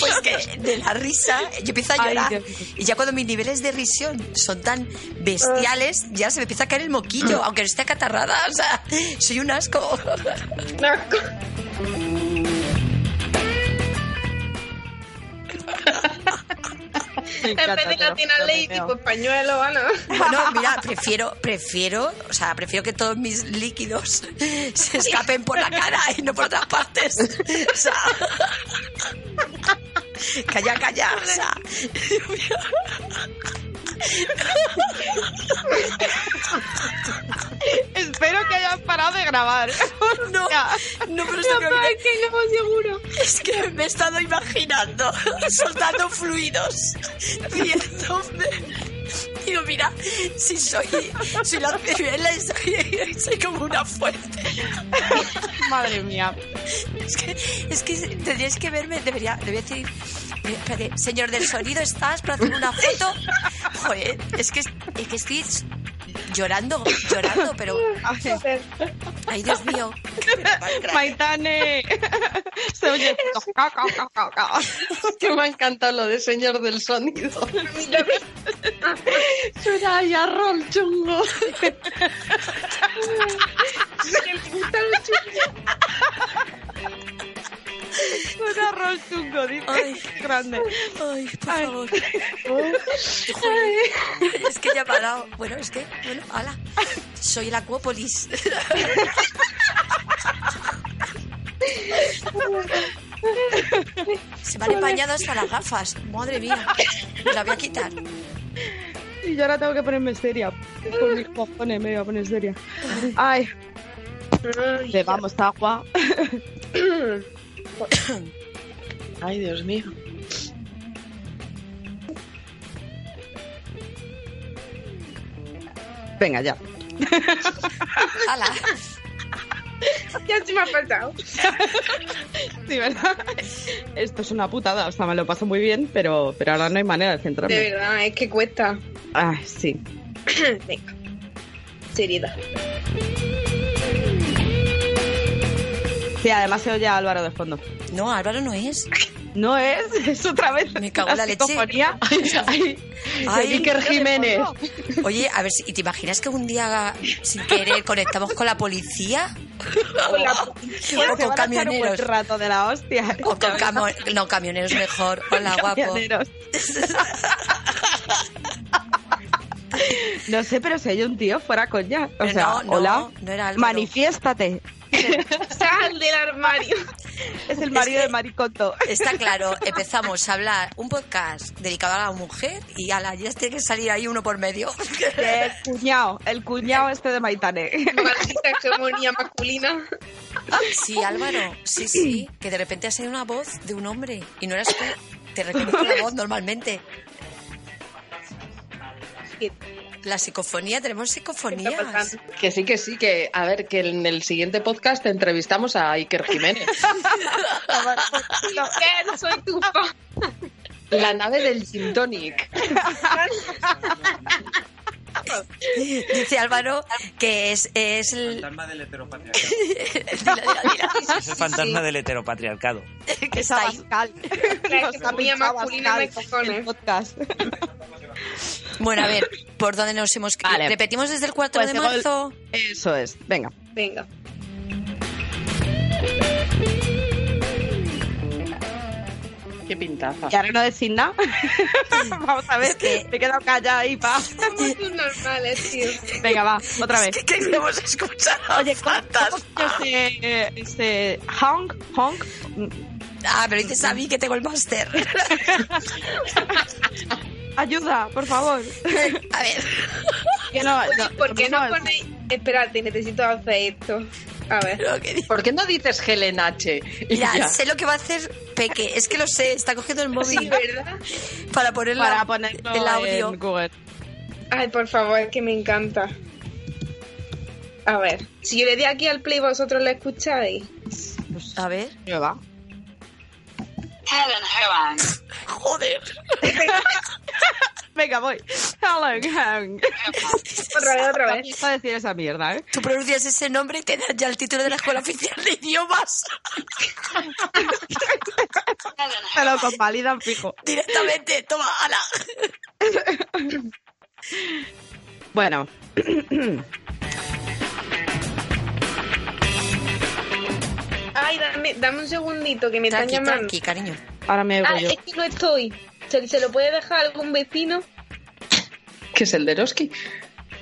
Pues que de la risa yo empiezo a llorar. Y ya cuando mis niveles de risión son tan bestiales, ya se me empieza a caer el moquillo, aunque no esté acatarrada. O sea, soy un asco. En vez de te lo Latina juro, me Lady, meo. pues pañuelo, Ana. Bueno, mira, prefiero, prefiero, o sea, prefiero que todos mis líquidos se escapen por la cara y no por otras partes. O sea, calla, calla. O sea, Espero que hayas parado de grabar. no, pero esto creo que- que no seguro. Es que me he estado imaginando, soltando fluidos, viéndome. Digo, mira, si soy, soy la soy, soy como una fuente. Madre mía. Es que, es que tendríais que verme, debería, le voy a decir, eh, espérate, señor del sonido, ¿estás para hacer una foto? Joder, es que, es que estoy llorando, llorando, pero, ay Dios mío. Maitane. Se oye. que me ha encantado lo de señor del sonido. Suena ahí a rol chungo. Un arroz chungo, dice. Ay. Grande. Ay, por favor. Es que ya he parado. Bueno, es que, bueno, hala. Soy el Acuópolis. Se me han empañado hasta las gafas. Madre mía. Me la voy a quitar. Y yo ahora tengo que ponerme seria. Por mis cojones me voy a poner seria. Ay, bebamos agua. Ay, Dios mío. Venga, ya. Hala. Ya se me ha faltado. Sí, ¿verdad? Esto es una putada. O sea, me lo paso muy bien, pero, pero ahora no hay manera de centrarme. De verdad, es que cuesta. Ay, sí. Venga. Seriedad. Sí, además se oye a Álvaro de fondo. No, Álvaro no es. No es, es otra vez. Me cago en la leche. psicofonía. Ay, Ay, Iker Jiménez. Oye, a ver, si- ¿y te imaginas que un día sin querer conectamos con la policía? O con echar un camioneros. rato de la hostia. O con camo- no, camioneros mejor. Hola, guapo. Camioneros. No sé, pero si hay un tío fuera coña. O Pero sea, no, no, hola. no era Álvaro. Manifiéstate. Sal del armario. Es el marido Es que- de Maricoto. Está claro, empezamos a hablar un podcast dedicado a la mujer y a la ya tiene que salir ahí uno por medio. El cuñado, el cuñado este de Maitane. Maldita hegemonía masculina. Sí, Álvaro, sí, sí, que de repente ha salido una voz de un hombre y no eras tú. Te reconozco la voz normalmente. La psicofonía, tenemos psicofonías. Que sí, que sí, que a ver, que en el siguiente podcast entrevistamos a Iker Jiménez. Iker, soy tu fan. La nave del Gin Tonic. Dice Álvaro que es, es el... Fantasma del heteropatriarcado. Dila, dila, dila. Es el fantasma del heteropatriarcado. que está ahí. La familia masculina de cojones. podcast. Bueno, a ver, ¿por dónde nos hemos quedado? Vale. ¿Repetimos desde el 4 Pues de el- marzo? Eso es, venga. Venga. Qué pintaza. Y ahora no decir nada. Vamos a ver, me he quedado callada ahí, pa. Somos tus normales, tío. Venga, va, otra vez. ¿Qué queremos escuchar? Oye, ¿cómo, cómo se ese, ese honk, honk? Ah, pero dices a mí que tengo el máster. Ayuda, por favor. A ver. Que no, Oye, no, ¿por qué no no, ponéis...? Espérate, necesito hacer esto. A ver. ¿Por qué no dices Helen H? Ya. sé lo que va a hacer Peque. Es que lo sé, está cogiendo el móvil. Sí, ¿verdad? Para poner la- Para ponerlo el audio. en Google. Ay, por favor, es que me encanta. A ver, si yo le di aquí al play, ¿vosotros lo escucháis? A ver. ¿Qué va? Helen Hoang. Joder. Venga, voy. Hello, Hank. Otra vez, otra vez. Vamos a decir esa mierda, ¿eh? Tú pronuncias ese nombre y te das ya el título de la Escuela Oficial de Idiomas. Te lo convalidan fijo. Directamente, toma, ala. Bueno. Ay, dame, dame un segundito que me Tranqui, están llamando. tranqui, cariño. Ahora me Ah, yo. es que no estoy. ¿Se, se lo puede dejar algún vecino? ¿Qué es el de Roski?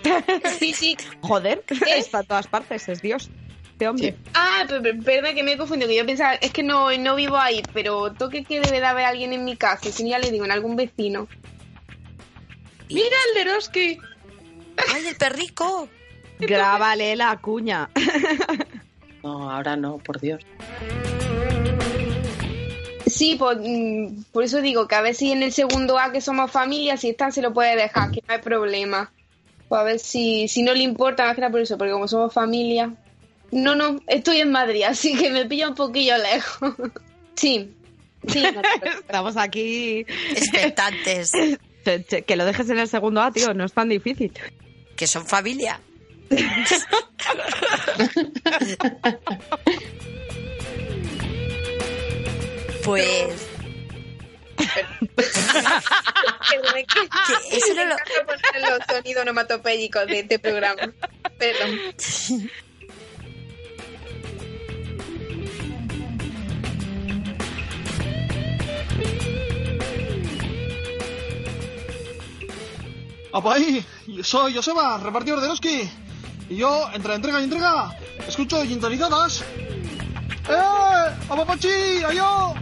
Sí, sí. Joder, está en todas partes, es Dios. Este hombre. Ah, pero, pero, perdona que me he confundido, que yo pensaba, es que no, no vivo ahí, pero toque que debe de haber alguien en mi casa, si no, ya le digo, en algún vecino. ¡Mira el de Roski! ¡Ay, el perrico! Grábale la cuña. No, ahora no, por Dios. Sí, por, mm, por eso digo que a ver si en el segundo A que somos familia, si están se lo puede dejar, que no hay problema. Pues a ver si, si no le importa, más que nada por eso, porque como somos familia. No, no, estoy en Madrid, así que me pilla un poquillo lejos. Sí, sí. no. Estamos aquí. Expectantes. Que lo dejes en el segundo A, tío, no es tan difícil. Que son familia. Pues. Que- eso no lo- encanta poner los sonidos onomatopéyicos de este programa. Perdón. ¡Apa ahí! Yo soy Joseba, repartidor de Roski. Y yo, entre entrega y entrega, escucho yintonizadas. ¡Eh! ¡Apapachi! ¡Ayo!